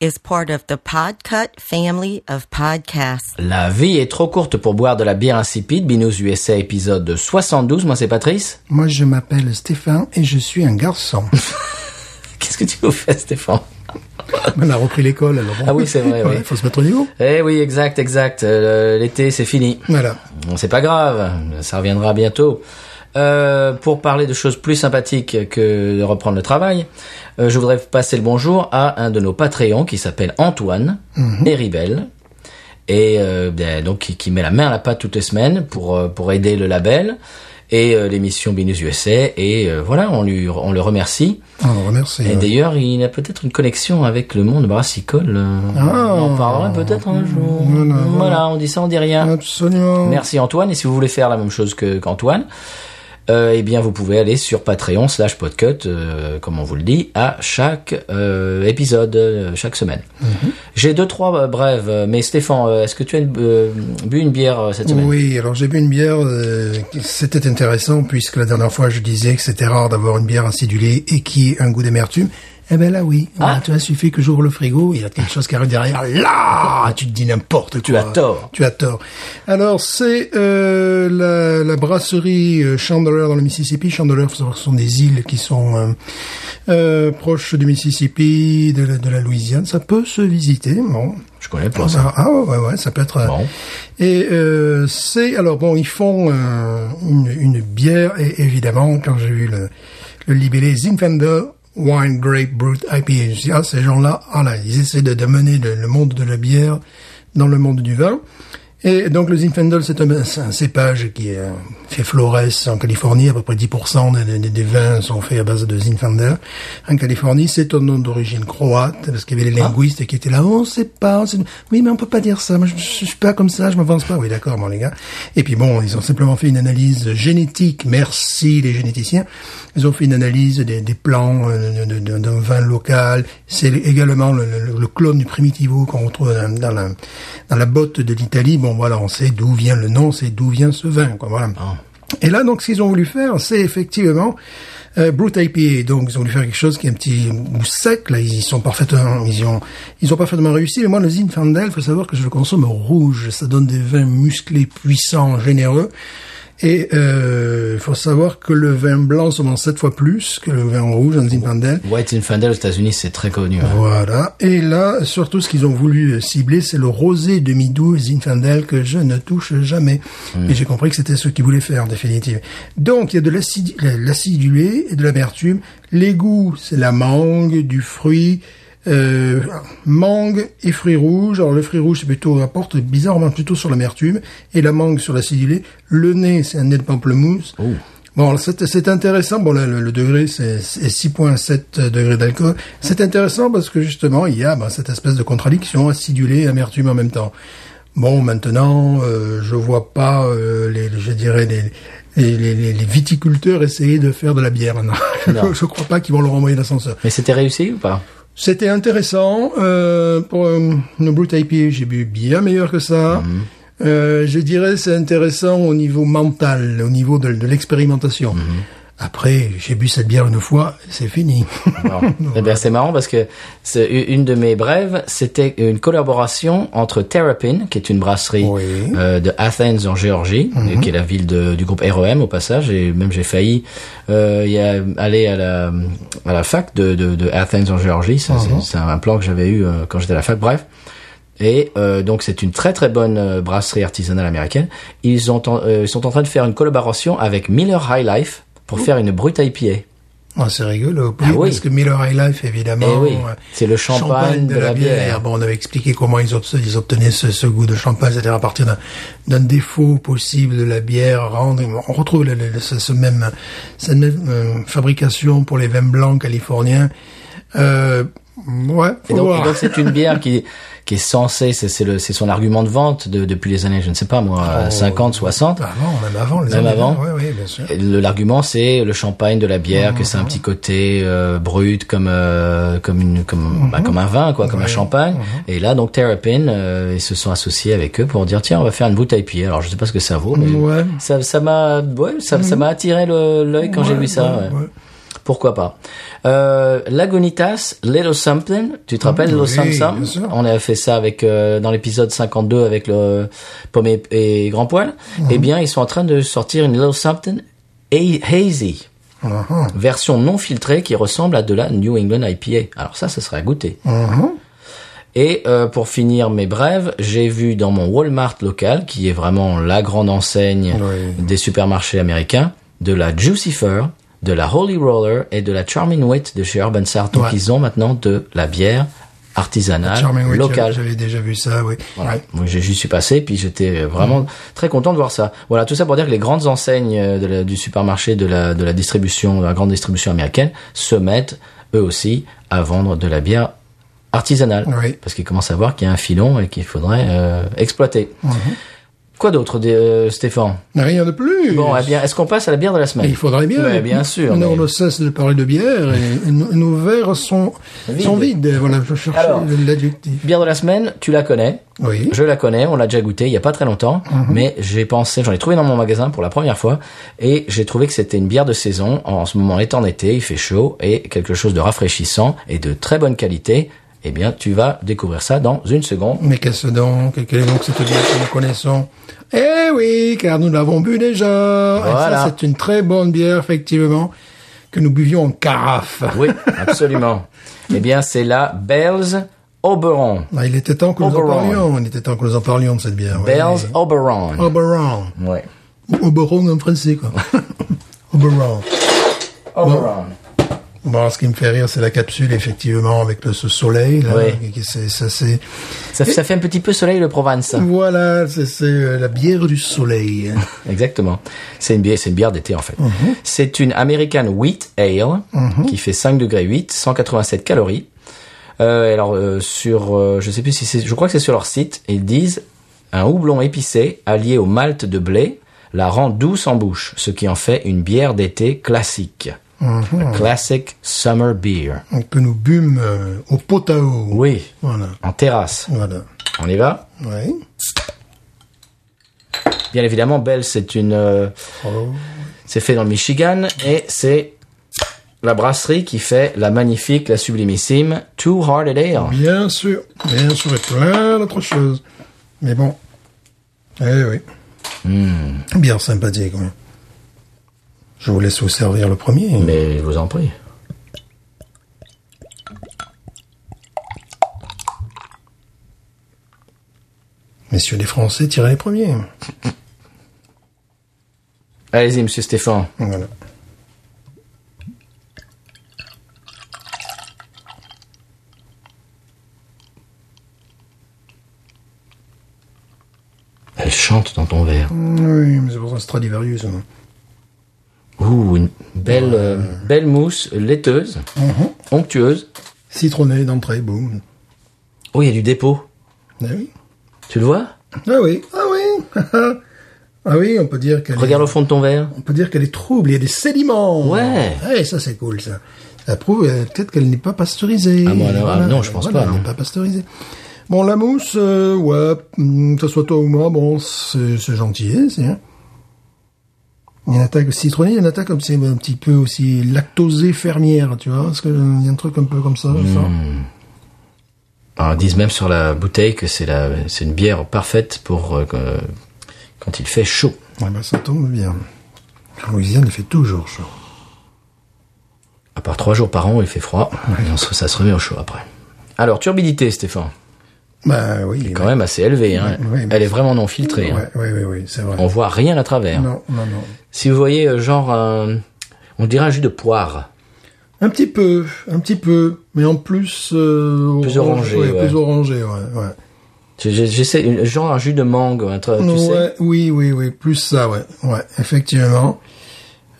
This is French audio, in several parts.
is part of the Podcut family of podcasts. La vie est trop courte pour boire de la bière insipide. Binous USA épisode 72. Moi, c'est Patrice. Moi, je m'appelle Stéphane et je suis un garçon. Qu'est-ce que tu nous fais, Stéphane? On a repris l'école, alors bon. Ah oui, c'est vrai, Ouais, oui. faut se mettre au niveau. Eh oui, exact, exact. Euh, L'été, c'est fini. Voilà. Bon, C'est pas grave, ça reviendra bientôt. Euh, pour parler de choses plus sympathiques que de reprendre le travail, euh, je voudrais passer le bonjour à un de nos Patreons qui s'appelle Antoine Héribel et euh, ben, donc qui, qui met la main à la pâte toutes les semaines pour pour aider le label et euh, l'émission Binus USA et euh, voilà on lui on le remercie On le remercie. et ouais. d'ailleurs il a peut-être une connexion avec le monde brassicole euh, Ah. on en parlera peut-être un jour Voilà, voilà. voilà on dit ça on dit rien Absolument. Merci Antoine. Et si vous voulez faire la même chose que qu'Antoine, euh, eh bien vous pouvez aller sur Patreon slash podcut, euh, comme on vous le dit, à chaque euh, épisode, chaque semaine. J'ai deux trois brèves, mais Stéphane, est-ce que tu as bu une bière cette semaine? Oui, alors j'ai bu une bière, c'était intéressant puisque la dernière fois je disais que c'était rare d'avoir une bière acidulée et qui ait un goût d'amertume. Eh ben là oui, Ah. tu vois, suffit que j'ouvre le frigo, il y a quelque chose qui arrive derrière, là, tu te dis n'importe quoi. Tu as tort. Tu as tort. Alors c'est euh, la, la brasserie euh, Chandler dans le Mississippi. Chandler, faut savoir que ce sont des îles qui sont euh, euh, proches du Mississippi, de la, de la Louisiane. Ça peut se visiter, bon. Je connais pas ça. Ah, ah, ouais, ouais, ça peut être. Bon. Et euh, c'est alors bon, ils font euh, une, une bière et évidemment quand j'ai vu le, le libellé Zinfandel Wine Grape Brut IPA, ah ces gens-là, ah là, ils essaient de, mener le, le monde de la bière dans le monde du vin. Et donc le Zinfandel, c'est un, cépage qui euh, fait flores en Californie. À peu près 10% des, des- des vins sont faits à base de Zinfandel. En Californie, c'est un nom d'origine croate, parce qu'il y avait les linguistes qui étaient là. Oh, on sait pas. on sait- Oui, mais on peut pas dire ça. Moi, je, je suis pas comme ça. Je m'avance pas. Oui, d'accord, mon les gars. Et puis bon, ils ont simplement fait une analyse génétique. Merci les généticiens. Ils ont fait une analyse des, des plants euh, d'un vin local. C'est également le, le- le clone du Primitivo qu'on retrouve dans, dans la, dans la botte de l'Italie. Bon, voilà, on sait d'où vient le nom, c'est d'où vient ce vin, quoi, voilà. Et là, donc, ce qu'ils ont voulu faire, c'est effectivement euh, Brut IPA. Donc, ils ont voulu faire quelque chose qui est un petit goût sec. Là, ils sont parfaitement, ils ont, ils ont parfaitement réussi. Mais moi, le Zinfandel, faut savoir que je le consomme rouge. Ça donne des vins musclés, puissants, généreux. Et euh, il faut savoir que le vin blanc se vend sept fois plus que le vin rouge en Zinfandel. White Zinfandel aux États-Unis, c'est très connu. hein. Voilà. Et là, surtout, ce qu'ils ont voulu euh, cibler, c'est le rosé demi-doux Zinfandel que je ne touche jamais. Et j'ai compris que c'était ce qu'ils voulaient faire, en définitive. Donc, il y a de l'acidulé et de l'amertume. Les goûts, c'est la mangue, du fruit, euh, mangue et fruits rouges. Alors, le fruit rouge, c'est plutôt, apporte bizarrement plutôt sur l'amertume. Et la mangue sur l'acidulé. Le nez, c'est un nez de pamplemousse. Bon, c'est intéressant. Bon, là, le, le degré, c'est c'est 6,7 degrés d'alcool. C'est intéressant parce que justement, il y a ben, cette espèce de contradiction, acidulé et amertume en même temps. Bon, maintenant, euh, je vois pas, euh, les, je dirais, les, les, les- viticulteurs essayer de faire de la bière. Non, Non. je crois pas qu'ils vont leur envoyer l'ascenseur. Mais c'était réussi ou pas? C'était intéressant. Euh, pour euh, une Brut IPA, j'ai bu bien meilleur que ça. Euh, je dirais c'est intéressant au niveau mental, au niveau de, de l'expérimentation. Après, j'ai bu cette bière une fois, c'est fini. Eh bien, c'est marrant parce que c'est une de mes brèves, c'était une collaboration entre Terrapin, qui est une brasserie Oui. euh, de Athens en Géorgie, et qui est la ville de- du groupe REM au passage, et même j'ai failli euh, y a- aller à la, à la fac de, de, de Athens en Géorgie. Ça, c'est- un plan que j'avais eu euh, quand j'étais à la fac. Bref. Et euh, donc c'est une très très bonne euh, brasserie artisanale américaine. Ils ont en- euh, ils sont en train de faire une collaboration avec Miller High Life pour faire une brute IPA. Ah, c'est rigolo. Ah oui. Parce que Miller High Life, évidemment. Eh oui, euh, c'est le champagne de la bière. Bon, on avait expliqué comment ils, obte- ils obtenaient ce, ce goût de champagne, c'est-à-dire à partir d'un- défaut possible de la bière. Rendre, on retrouve le, le- ce, ce même, cette même euh, fabrication pour les vins blancs californiens. Euh, Ouais, faut Et donc c'est une bière qui qui est censée, c'est son argument de vente de- depuis les années, je ne sais pas moi, Oh, 50, 60. Avant, même avant. Les Même années avant. Oui, oui, bien sûr. L'argument c'est le champagne de la bière, que c'est un petit côté euh, brut comme euh, comme une comme bah, comme un vin quoi, comme un champagne. Et là donc Terrapin euh, ils se sont associés avec eux pour dire tiens on va faire une bouteille pied. Alors je sais pas ce que ça vaut, mais Ouais. ça ça m'a ouais ça m'a attiré l'œil quand j'ai vu ça. Pourquoi pas euh, Lagunitas, Little Something. Tu te rappelles Little Something? On avait fait ça avec euh, dans l'épisode 52 avec le pomme et, et grand poil. Mhm. Eh bien, ils sont en train de sortir une Little Something ha- hazy, Mhm. version non filtrée qui ressemble à de la New England IPA. Alors ça, ce serait à goûter. Mhm. Et euh, pour finir mes brèves, j'ai vu dans mon Walmart local, qui est vraiment la grande enseigne Oui. des supermarchés américains, de la Jucifer, de la Holy Roller et de la Charming Wit de chez Urban Sart. Donc Ouais. ils ont maintenant de la bière artisanale, locale. J'avais déjà vu ça, oui. Voilà. Ouais. Moi, j'y suis passé, puis j'étais vraiment très content de voir ça. Voilà, tout ça pour dire que les grandes enseignes euh, de la- du supermarché, de la, de la distribution, de la grande distribution américaine, se mettent eux aussi à vendre de la bière artisanale, Oui. parce qu'ils commencent à voir qu'il y a un filon et qu'il faudrait euh, exploiter. Mhm. Quoi d'autre, euh, Stéphane? Rien de plus. Bon, eh bien, est-ce qu'on passe à la bière de la semaine? Il faudrait bien. Ouais, bien sûr. Mais- on ne cesse de parler de bière et, et nos, nos verres sont, Vides. sont vides. Voilà, je Alors. l'adjectif. Bière de la semaine, tu la connais. Oui. Je la connais, on l'a déjà goûté il y a pas très longtemps, mais j'ai pensé, j'en ai trouvé dans mon magasin pour la première fois, et j'ai trouvé que c'était une bière de saison. En ce moment en été, il fait chaud, et quelque chose de rafraîchissant et de très bonne qualité. Eh bien, tu vas découvrir ça dans une seconde. Mais qu'est-ce donc Quelle est donc cette bière que nous connaissons? Eh oui, car nous l'avons bu déjà. Voilà. c'est une très bonne bière, effectivement, que nous buvions en carafe. Oui, absolument. eh bien, c'est la Bell's Oberon. Ah, il était temps que nous en parlions. Il était temps que nous en parlions de cette bière. oui. Bell's Oberon. Oberon. Ouais. Ou Oberon en français, quoi. Oberon. Oberon. Bon, ce qui me fait rire, c'est la capsule, effectivement, avec le, ce soleil, là. Oui. c'est- ça, c'est, Ça, ça fait un petit peu soleil le Provence. voilà, c'est, euh, la bière du soleil. Exactement. C'est une bière, c'est une bière d'été en fait. C'est une American Wheat Ale qui fait 5 degrés 8, 187 calories. Euh, alors euh, sur, euh, je sais plus si c'est, je crois que c'est sur leur site. Ils disent un houblon épicé allié au malt de blé la rend douce en bouche, ce qui en fait une bière d'été classique. A Classic summer beer. Que nous bûmes euh, au pot à eau. Oui, Voilà. en terrasse. Voilà. On y va? Oui. Bien évidemment, Bell, c'est une, euh, Oh. c'est fait dans le Michigan et c'est la brasserie qui fait la magnifique, la sublimissime Two Hearted Ale. Bien sûr. Bien sûr, et plein d'autres choses. Mais bon. Eh oui. Hmm. Bien sympathique, oui. Je vous laisse vous servir le premier. Mais je vous en prie. Messieurs les Français, tirez les premiers. Allez-y, monsieur Stéphane. Voilà. Elle chante dans ton verre. Oui, mais c'est pour ça Stradivarius. hein. Ouh, une belle, euh, belle mousse laiteuse, onctueuse. Citronné d'entrée, boum. Oh, il y a du dépôt. Ah oui. Tu le vois? Ah oui. Ah oui. ah oui, on peut dire qu'elle Regarde est, au fond de ton verre. on peut dire qu'elle est trouble. Il y a des sédiments. Ouais. Eh, ça c'est cool ça. Ça prouve euh, peut-être qu'elle n'est pas pasteurisée. Ah, bon, alors, ah, non, je pense Voilà, pas, Elle n'est pas pasteurisée. Bon, la mousse, euh, ouais, hum, que ce soit toi ou moi, bon, c'est c'est gentil, hein, c'est. hein. Il y a une attaque citronnée, il y a une attaque comme c'est un petit peu aussi lactosée fermière, tu vois, parce que il y a un truc un peu comme ça. Alors, ils disent même sur la bouteille que c'est la, c'est une bière parfaite pour euh, quand il fait chaud. Ouais, bah, ça tombe bien. En Louisiane, il fait toujours chaud. À part trois jours par an où il fait froid, et on se- ça se remet au chaud après. Alors, turbidité, Stéphane, Bah oui. quand même assez élevée. Hein. Ouais, ouais, Elle est vraiment non filtrée. hein. C'est vrai. On voit rien à travers. Non, non, non. Si vous voyez euh, genre, un- on dirait un jus de poire. Un petit peu, un petit peu, mais en plus... euh, Plus orange, orangé, ouais. Plus orangé, ouais, ouais. J'essaie, genre un jus de mangue, tu sais. ouais, oui, oui, oui, plus ça, ouais, ouais, effectivement.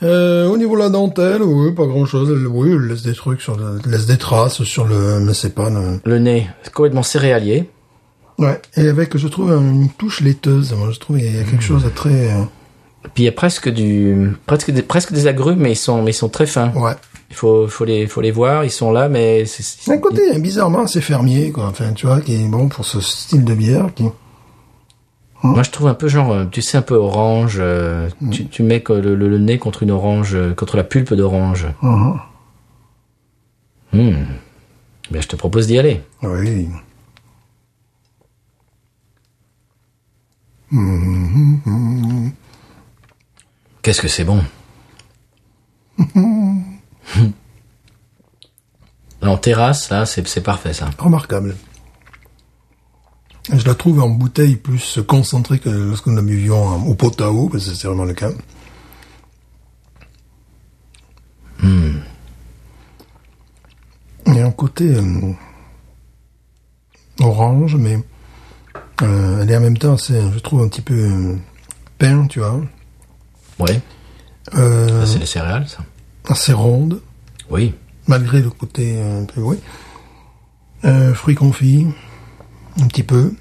Euh, au niveau de la dentelle, oui, pas grand chose. Oui, elle laisse des trucs sur le, elle laisse des traces sur le, mais c'est pas, le- Le nez, c'est complètement céréalier. ouais. Et avec, je trouve, une touche laiteuse. Moi, je trouve, il y a quelque chose de très, euh, Puis il y a presque du, presque des, presque des agrumes, mais ils sont, mais ils sont très fins. ouais. Il faut, faut les, faut les voir. Ils sont là, mais c'est, c'est- Un côté bizarrement assez fermier, quoi. Enfin, tu vois, qui est bon pour ce style de bière. Qui... moi je trouve un peu genre, euh, tu sais, un peu orange. euh, tu, tu mets le, le- le nez contre une orange, euh, contre la pulpe d'orange. Hmm. Ben, je te propose d'y aller. Oui. Qu'est-ce que c'est bon? en terrasse, là, c'est parfait ça. Remarquable. Je la trouve en bouteille plus concentrée que lorsque nous la buvions au pot à eau, parce que c'est vraiment le cas. Il y a un côté euh, orange, mais euh, elle est en même temps, je trouve, un petit peu euh, pain, tu vois. Ouais. Euh, Ça, c'est les céréales, ça. assez ronde, Oui. malgré le côté un peu, oui. Fruits confits, un petit peu.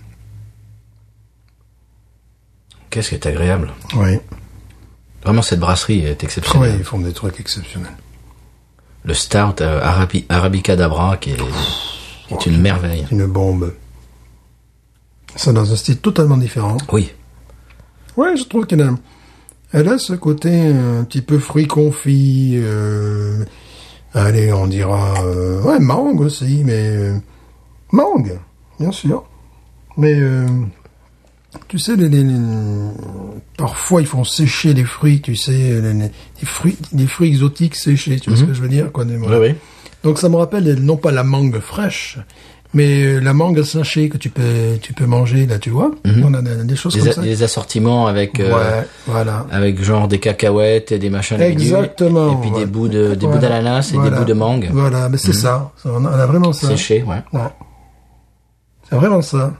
Qu'est-ce qui est agréable. Oui. Vraiment, cette brasserie est Oui, exceptionnelle. ils font des trucs exceptionnels. Le Stout euh, Arabi, Arabica d'Abra, qui est, qui est une merveille. Une bombe. Ça dans un style totalement différent. Oui. Ouais, je trouve qu'elle a, elle a ce côté un petit peu fruits confits. Euh, allez, on dira, euh, ouais, mangue aussi, mais euh, mangue, bien sûr. Mais euh, tu sais, les, les- les- parfois ils font sécher les fruits, tu sais, les, fruits, les fruits exotiques séchés, tu vois ce que je veux dire, quoi. des- Oui, oui. Donc ça me rappelle non pas la mangue fraîche, mais euh, la mangue séchée que tu peux tu peux manger là, tu vois. On a des, des choses comme ça. les assortiments avec, euh, ouais, voilà. avec genre des cacahuètes et des machins. des Exactement. Et puis des bouts de, des bouts d'ananas et Voilà. des bouts de mangue Voilà, mais c'est ça. Ça, On a, on a vraiment ça. séchés, ouais. Ouais. C'est vraiment ça.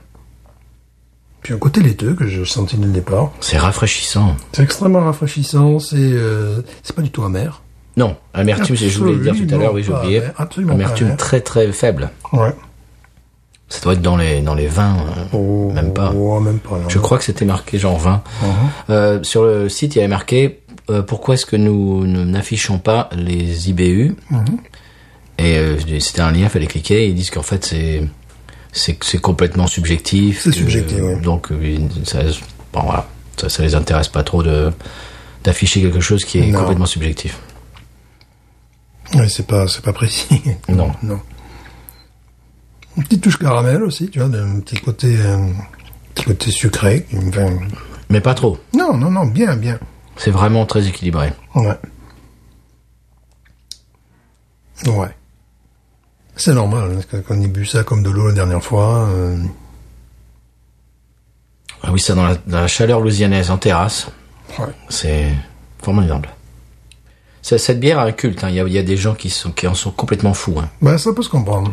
Puis un côté laiteux que je sentis dès le départ. C'est rafraîchissant. C'est extrêmement rafraîchissant. C'est euh, c'est pas du tout amer. Non, amertume, c'est- je voulais le dire tout à l'heure, oui, j'ai Absolument oublié. pas, absolument Amertume hein. très très faible. Ouais. Ça doit être dans les, dans les vins, euh, même pas. Oh, même pas. non. Je crois que c'était marqué genre 20. Uh-huh. Euh, sur le site, il y avait marqué euh, pourquoi est-ce que nous nous n'affichons pas les IBU Uh-huh. Et euh, c'était un lien, il fallait cliquer. Ils disent qu'en fait c'est c'est complètement subjectif. C'est subjectif, oui. Donc euh, ça, bon voilà, ça, ça les intéresse pas trop de d'afficher quelque chose qui est Non. complètement subjectif. Ouais, c'est pas, c'est pas précis. Non. non. Une petite touche caramel aussi, tu vois, un petit côté, euh, petit côté sucré. Enfin, Mais pas trop. non, non, non, bien, bien. C'est vraiment très équilibré. Ouais. Ouais. C'est normal, parce que quand on y bu ça comme de l'eau la dernière fois. euh, Ah oui, ça dans la, dans la chaleur louisianaise en terrasse, ouais. c'est formidable. Cette bière a un culte. hein. Il y, a, il y a des gens qui, sont, qui en sont complètement fous, hein. Ben, ça peut se comprendre.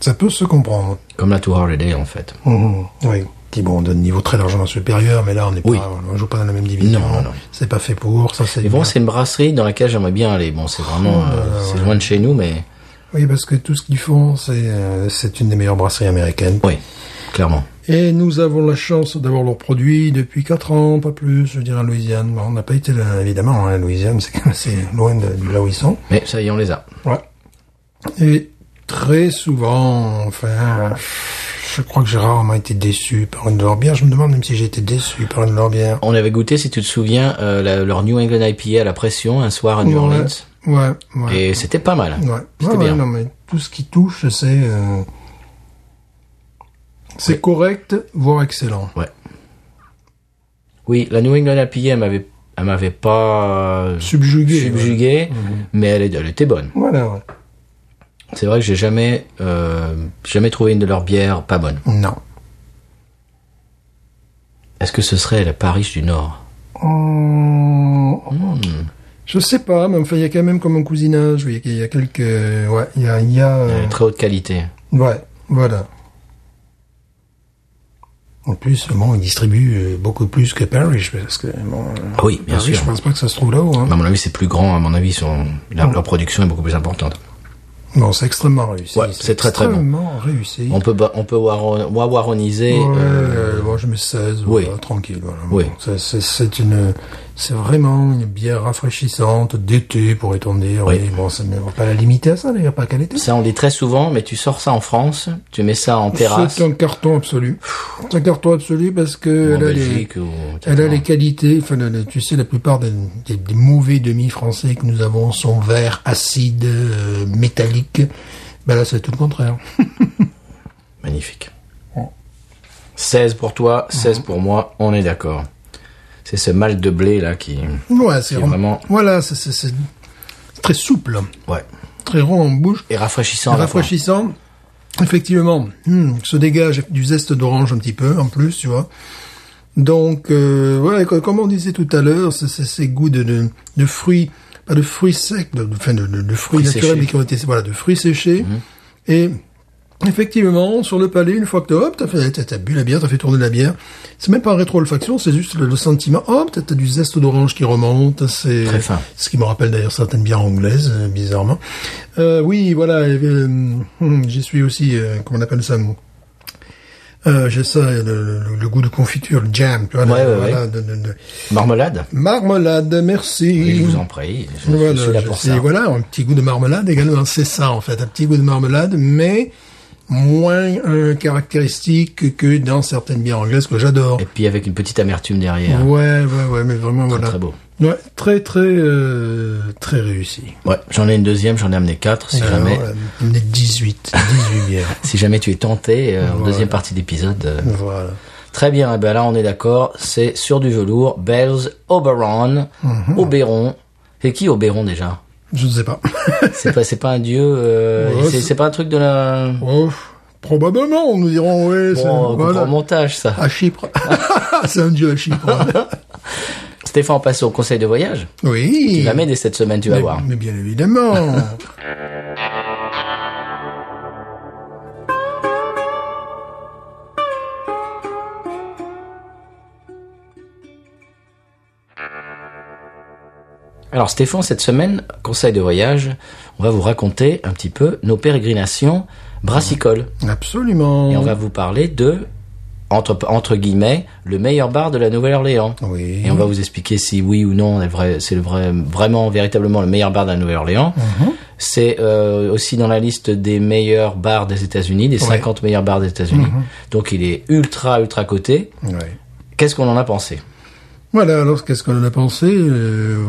Ça peut se comprendre. comme la Tour Holiday en fait. Mhm. Oui. Qui, bon, de niveau très largement supérieur, mais là, on n'est Oui. pas, on joue pas dans la même division. Non, non, non. C'est pas fait pour, ça c'est bon, c'est une brasserie dans laquelle j'aimerais bien aller. Bon, c'est vraiment, Oh là euh, là, c'est ouais. loin de chez nous, mais Oui, parce que tout ce qu'ils font, c'est, euh, une des meilleures brasseries américaines. oui, clairement. Et nous avons la chance d'avoir leurs produits depuis 4 ans, pas plus, je dirais, en Louisiane. Bon, on n'a pas été là, évidemment, hein, Louisiane, c'est quand même assez loin de, de là où ils sont. Mais ça y est, on les a. Ouais. Et très souvent, enfin, je crois que j'ai rarement été déçu par une de leurs bières. Je me demande même si j'ai été déçu par une de leurs bières. On avait goûté, si tu te souviens, euh, la- leur New England IPA à la pression un soir à New Ouais. Orleans, Ouais, ouais. et c'était pas mal. Ouais, C'était Ouais, bien. non, mais tout ce qui touche, c'est, euh, c'est correct, voire excellent. Ouais. Oui, la New England IPA, elle m'avait, elle m'avait pas Subjugué. subjugué, mais elle, était bonne. Voilà, ouais. C'est vrai que j'ai jamais, euh, jamais trouvé une de leurs bières pas bonne. Non. Est-ce que ce serait la Paris du Nord? Oh, Hmm. Je sais pas, mais enfin, il y a quand même comme un cousinage, oui, il y a quelques, ouais, il y a, il y a, euh, Très haute qualité. ouais, voilà. En plus, bon, ils distribuent euh, beaucoup plus que Parrish, parce que bon, euh, Oui, bien Parrish, sûr. je pense pas que ça se trouve là-haut. Hein. À mon avis, c'est plus grand. À mon avis, son, leur, leur production est beaucoup plus importante. Non, c'est extrêmement réussi. Ouais, c'est très, très bon. Extrêmement réussi. On peut, on peut waron- wawaroniser. Ouais, euh, moi je mets 16, oui. voilà, tranquille. Voilà. Oui. Bon, C'est une, c'est vraiment une bière rafraîchissante d'été, pourrait-on dire. Oui. Oui. Bon, ça ne va pas la limiter à ça, d'ailleurs, pas qu'à l'été. Ça, on dit très souvent, mais tu sors ça en France, tu mets ça en terrasse, C'est un carton absolu. C'est un carton absolu parce que elle a, les, Belgique, ou... elle a les qualités. Enfin, tu sais, la plupart des, des- des mauvais demi français que nous avons sont verts, acides, euh, métalliques. Ben là, c'est tout le contraire. Magnifique. 16 pour toi, 16 pour moi, on est d'accord. C'est ce mal de blé là qui... Ouais, c'est vraiment- Voilà, c'est- très souple, Ouais. très rond en bouche. Et rafraîchissant. fois. rafraîchissant. Effectivement, hmm, se dégage du zeste d'orange un petit peu, en plus, tu vois. Donc, euh, ouais, co- comme on disait tout à l'heure, c'est ces goûts de, de, de fruits, pas de fruits secs, de, enfin, de, de- de fruits Fruits naturels, séchés. Mhm. mais qui ont été, voilà, de fruits séchés. Et effectivement, sur le palais, une fois que t'as, hop, t'as fait, t'as, t'as bu la bière, t'as fait tourner la bière, c'est même pas en rétro-olfaction, c'est juste le, le sentiment, hop, t'as, t'as du zeste d'orange qui remonte, c'est Très fin. ce qui me rappelle d'ailleurs certaines bières anglaises, euh, bizarrement. Euh, oui, voilà, euh, hum, j'y suis aussi, euh, comment on appelle ça euh, J'ai ça, le, le- le goût de confiture, le jam, tu vois, Ouais, ouais, voilà, de- de- de- Marmelade marmelade, merci. Oui, Je vous en prie, je, je Voilà, suis là je pour sais, ça. voilà, un petit goût de marmelade également, c'est ça en fait, un petit goût de marmelade, mais moins euh, caractéristique que dans certaines bières anglaises que j'adore. Et puis avec une petite amertume derrière. Ouais, ouais, ouais, mais vraiment Très, voilà. très beau. Ouais, très, très, euh, très réussi. Ouais, j'en ai une deuxième, j'en ai amené quatre. Si Alors, jamais, euh, est 18, 18 bières. si jamais tu es tenté, euh, en deuxième partie d'épisode. euh, Voilà. Très bien, eh ben là on est d'accord, c'est sur du velours, Bells Oberon, Mhm. Oberon. C'est qui Oberon déjà? Je ne sais pas. C'est pas, c'est pas un dieu, euh, Ouais, c'est, pas un truc de la... probablement, nous dirons, oui, c'est, Bon, voilà. montage ça. À Chypre. c'est un dieu à Chypre. Stéphane, on passe au conseil de voyage. oui. Tu vas m'aider cette semaine, tu vas mais, voir. mais bien évidemment. Alors Stéphane, cette semaine, conseil de voyage, on va vous raconter un petit peu nos pérégrinations brassicoles. Absolument. Et on va vous parler de, entre, entre guillemets, le meilleur bar de la Nouvelle-Orléans. Oui. Et on va vous expliquer si oui ou non c'est le vrai, vraiment, véritablement le meilleur bar de la Nouvelle-Orléans. Mhm. C'est euh, aussi dans la liste des meilleurs bars des États-Unis, des 50 meilleurs bars des États-Unis. Mhm. Donc il est ultra, ultra coté. Ouais. Qu'est-ce qu'on en a pensé? Voilà, alors qu'est-ce qu'on en a pensé? Euh,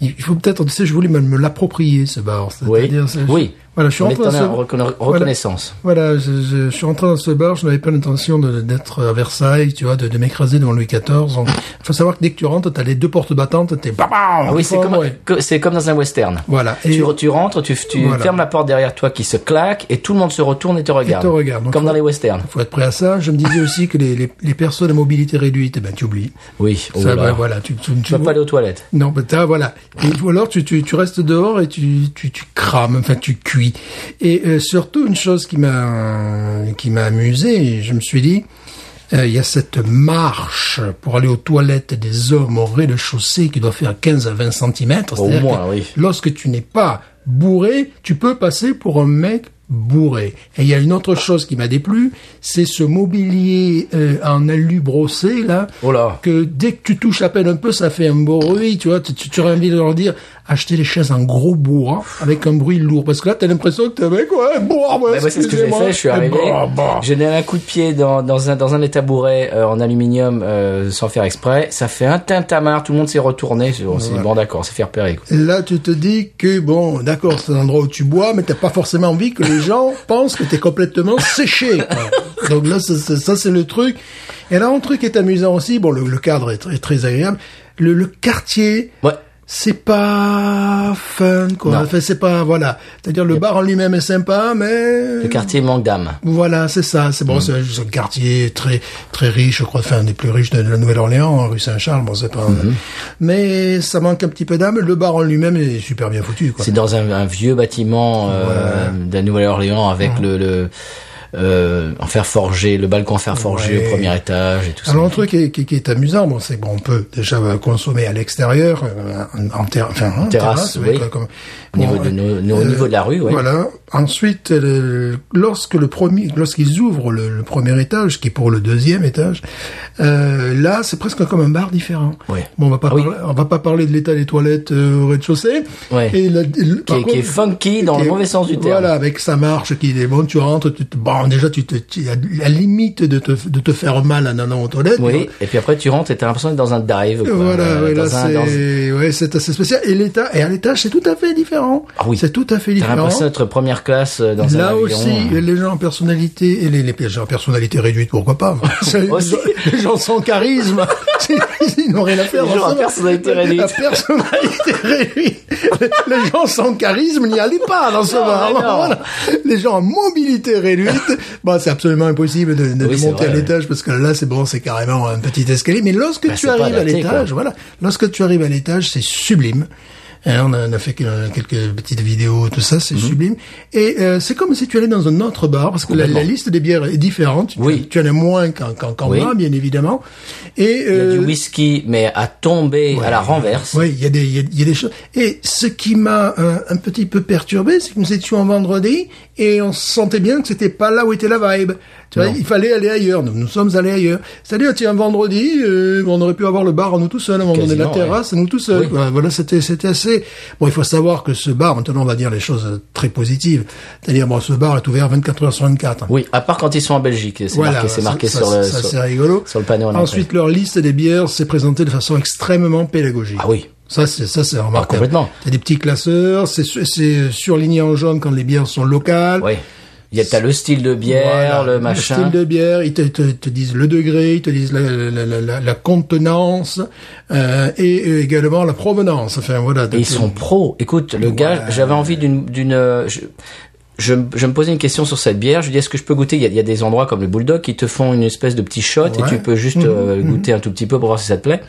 Il faut peut-être, tu sais, je voulais me, l'approprier, ce bar. Oui, C'est-à-dire, c'est- oui. Voilà, je suis en ce... reconna- reconnaissance. Voilà, je, je- je suis rentré dans ce bar, je n'avais pas l'intention de- d'être à Versailles, tu vois, de, de m'écraser devant Louis XIV. Il faut savoir que dès que tu rentres, t'as les deux portes battantes, t'es bam, Ah oui, c'est comme, c'est comme dans un western. Voilà. Et Tu, tu rentres, tu, tu Voilà. fermes la porte derrière toi qui se claque et tout le monde se retourne et te regarde. te regarde. Donc, Comme dans les westerns. faut être prêt à ça. Je me disais aussi que les, les, les personnes à mobilité réduite, eh ben, tu oublies. Oui, oh ça, là. va, voilà, tu, tu, Tu vas pas aller aux toilettes. Non, ben voilà. Et, ou alors tu, tu, tu restes dehors et tu, tu, tu crames, enfin tu cuis. Et euh, surtout une chose qui m'a qui m'a amusé, je me suis dit, euh, il y a cette marche pour aller aux toilettes des hommes au rez-de-chaussée qui doit faire 15 à 20 centimètres. Au moins, oui. Lorsque tu n'es pas bourré, tu peux passer pour un mec bourré. Et il y a une autre chose qui m'a déplu, c'est ce mobilier euh, en alu brossé là, Oh là. que dès que tu touches à peine un peu, ça fait un bruit, tu vois, tu, tu, tu aurais envie de leur dire, achetez les chaises en gros bois, avec un bruit lourd, parce que là, t'as l'impression que t'es un mec, ouais, Ben, moi, c'est ce que j'ai fait. Je suis Et arrivé. bah, bah. J'ai donné un coup de pied dans, dans un dans un des tabourets euh, en aluminium euh, sans faire exprès. Ça fait un tintamarre. Tout le monde s'est retourné. C'est bon, c'est bon, d'accord. C'est fait repérer. quoi. Là, tu te dis que, bon, d'accord, c'est un endroit où tu bois, mais t'as pas forcément envie que les gens pensent que t'es complètement séché. Donc là, ça, c'est le truc. Et là, un truc qui est amusant aussi, bon, le, cadre est, très- très agréable. Le, le quartier, Ouais. C'est pas fun, quoi. Enfin, c'est pas, voilà. C'est-à-dire, le bar en lui-même est sympa, mais... Le quartier manque d'âme. Voilà, c'est ça. C'est Mm. bon, c'est c'est un quartier très très riche, je crois, enfin un des plus riches de, la Nouvelle-Orléans, rue Saint-Charles. Bon, c'est pas. Mm-hmm. Mais ça manque un petit peu d'âme. Le bar en lui-même est super bien foutu, quoi. C'est dans un, un vieux bâtiment euh, de la Nouvelle-Orléans avec le, le euh, en fer forgé, le balcon en fer forgé Ouais. au premier étage et tout ça. Alors un truc qui est, qui, qui est amusant, bon, c'est bon, on peut déjà consommer à l'extérieur, euh, en, ter- enfin, en Terrasse, terrasse, oui. comme- Au niveau de au niveau de la rue, ouais. Voilà. Ensuite, euh, lorsque le premier, lorsqu'ils ouvrent le, le premier étage, qui est pour le deuxième étage, euh, là, c'est presque comme un bar différent. Ouais. Bon, on va pas Ah oui. on va pas parler de l'état des toilettes euh, au rez-de-chaussée. Ouais. Et la- le- par qui, est, qui est contre- funky dans le mauvais sens du terme. Voilà, avec sa marche qui est bon, tu rentres, tu te, bon, déjà, tu te, tu as la limite de te, de te faire mal en allant aux toilettes. Oui, et puis après tu rentres et t'as l'impression d'être dans un dive. Quoi. Voilà, Euh, ouais, là, dans un- dans- c'est, ouais, c'est assez spécial. Et l'état, et à l'étage, c'est tout à fait différent. Ah oui. C'est tout à fait T'as différent. l'impression d'être première classe euh, dans un Là avion. aussi, les gens en personnalité, et les, les gens en personnalité réduite, pourquoi pas. Les, gens, les gens sans charisme, ils n'ont rien à faire. Les gens ça. personnalité réduite. La personnalité réduite. Les gens sans charisme n'y allaient pas dans ce Non, bar. Voilà. Les gens en mobilité réduite, bah, c'est absolument impossible de, de Oui, c'est monter vrai, à l'étage parce que là, c'est bon, c'est carrément un petit escalier. Mais lorsque Bah, tu arrives à l'étage, voilà, lorsque tu arrives à l'étage, c'est sublime. Hein, on, a, on a fait que- quelques petites vidéos, tout ça, c'est Mhm. sublime. Et euh, c'est comme si tu allais dans un autre bar, parce que la, la liste des bières est différente. Oui. Tu, en as moins qu'en qu'en qu'en Oui. bas, bien évidemment. Et Il y a euh, du whisky, mais à tomber à la renverse. oui, il y a des, il y a, il y a des choses. Et ce qui m'a un, un petit peu perturbé, c'est que nous étions en vendredi et on sentait bien que c'était pas là où était la vibe. Tu vois, il fallait aller ailleurs. Nous, nous sommes allés ailleurs. C'est-à-dire, tiens, un vendredi, euh, on aurait pu avoir le bar à nous tout seuls, à un moment donné, la terrasse à nous tout seuls. Oui. Voilà, Voilà, c'était, c'était assez. Bon, il faut savoir que ce bar, maintenant, on va dire les choses très positives. C'est-à-dire, bon, ce bar est ouvert 24 heures sur 24. Oui, à part quand ils sont en Belgique, c'est marqué, c'est marqué ça, sur le ça, sur, c'est rigolo. sur le panneau. l'entrée. Ensuite, leur liste des bières s'est présentée de façon extrêmement pédagogique. ah oui, Ça, c'est ça, c'est remarquable. complètement. T'as des petits classeurs, c'est su- c'est surligné en jaune quand les bières sont locales. oui. Il y a t'as le style de bière, Voilà, le machin. style de bière, ils te, te, te disent le degré, ils te disent la, la, la, la, la contenance euh, et euh, également la provenance. Enfin voilà. Et ils sont pros. Écoute, le gars, j'avais envie d'une, d'une, euh, je, je, je me posais une question sur cette bière. Je lui dis, est-ce que je peux goûter? Il y, a, il y a des endroits comme le Bulldog qui te font une espèce de petit shot et tu peux juste euh, goûter un tout petit peu pour voir si ça te plaît.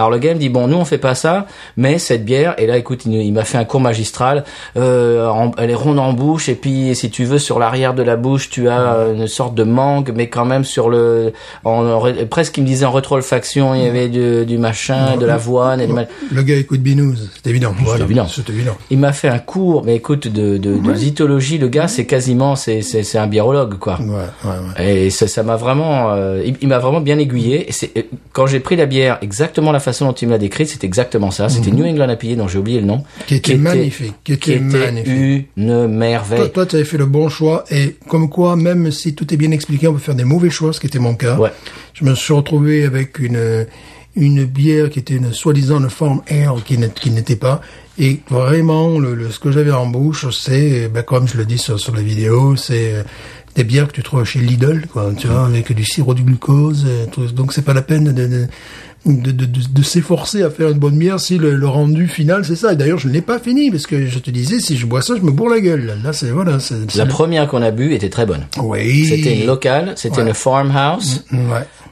Alors le gars me dit bon nous on fait pas ça mais cette bière et là écoute il, il m'a fait un cours magistral euh, en- elle est ronde en bouche et puis si tu veux sur l'arrière de la bouche tu as euh, une sorte de mangue mais quand même sur le en, en ré- presque il me disait en rétro-olfaction il y avait du, du machin de l'avoine ma- Le gars écoute Binous, c'est évident. Voilà, évident. C'est évident. il m'a fait un cours, mais écoute, de, de, de zytologie. Le gars, c'est quasiment, c'est, c'est, un biérologue, quoi. Ouais, ouais, ouais. Et ça, ça m'a vraiment, euh, il, il m'a vraiment bien aiguillé. Et quand j'ai pris la bière, exactement la façon dont il me l'a décrite, c'était exactement ça. C'était New England IPA, dont j'ai oublié le nom. Mhm. Qui était magnifique, qui était magnifique. une merveille. Toi, tu avais fait le bon choix et comme quoi, même si tout est bien expliqué, on peut faire des mauvais choix, ce qui était mon cas. Ouais. Je me suis retrouvé avec une une bière qui était une soi-disant une forme ale qui qui n'était pas. Et vraiment, le, le- ce que j'avais en bouche, c'est, ben, comme je le dis sur, sur la vidéo, c'est euh, des bières que tu trouves chez Lidl, quoi, tu vois, avec du sirop de glucose. euh, tout. Donc c'est pas la peine de, de de, de, de, de s'efforcer à faire une bonne bière si le, le rendu final c'est ça. Et d'ailleurs, je ne l'ai pas fini parce que je te disais, si je bois ça, je me bourre la gueule. Là, c'est voilà. c'est La première qu'on a bu était très bonne. Oui. C'était une locale, c'était Ouais. une farmhouse, Ouais.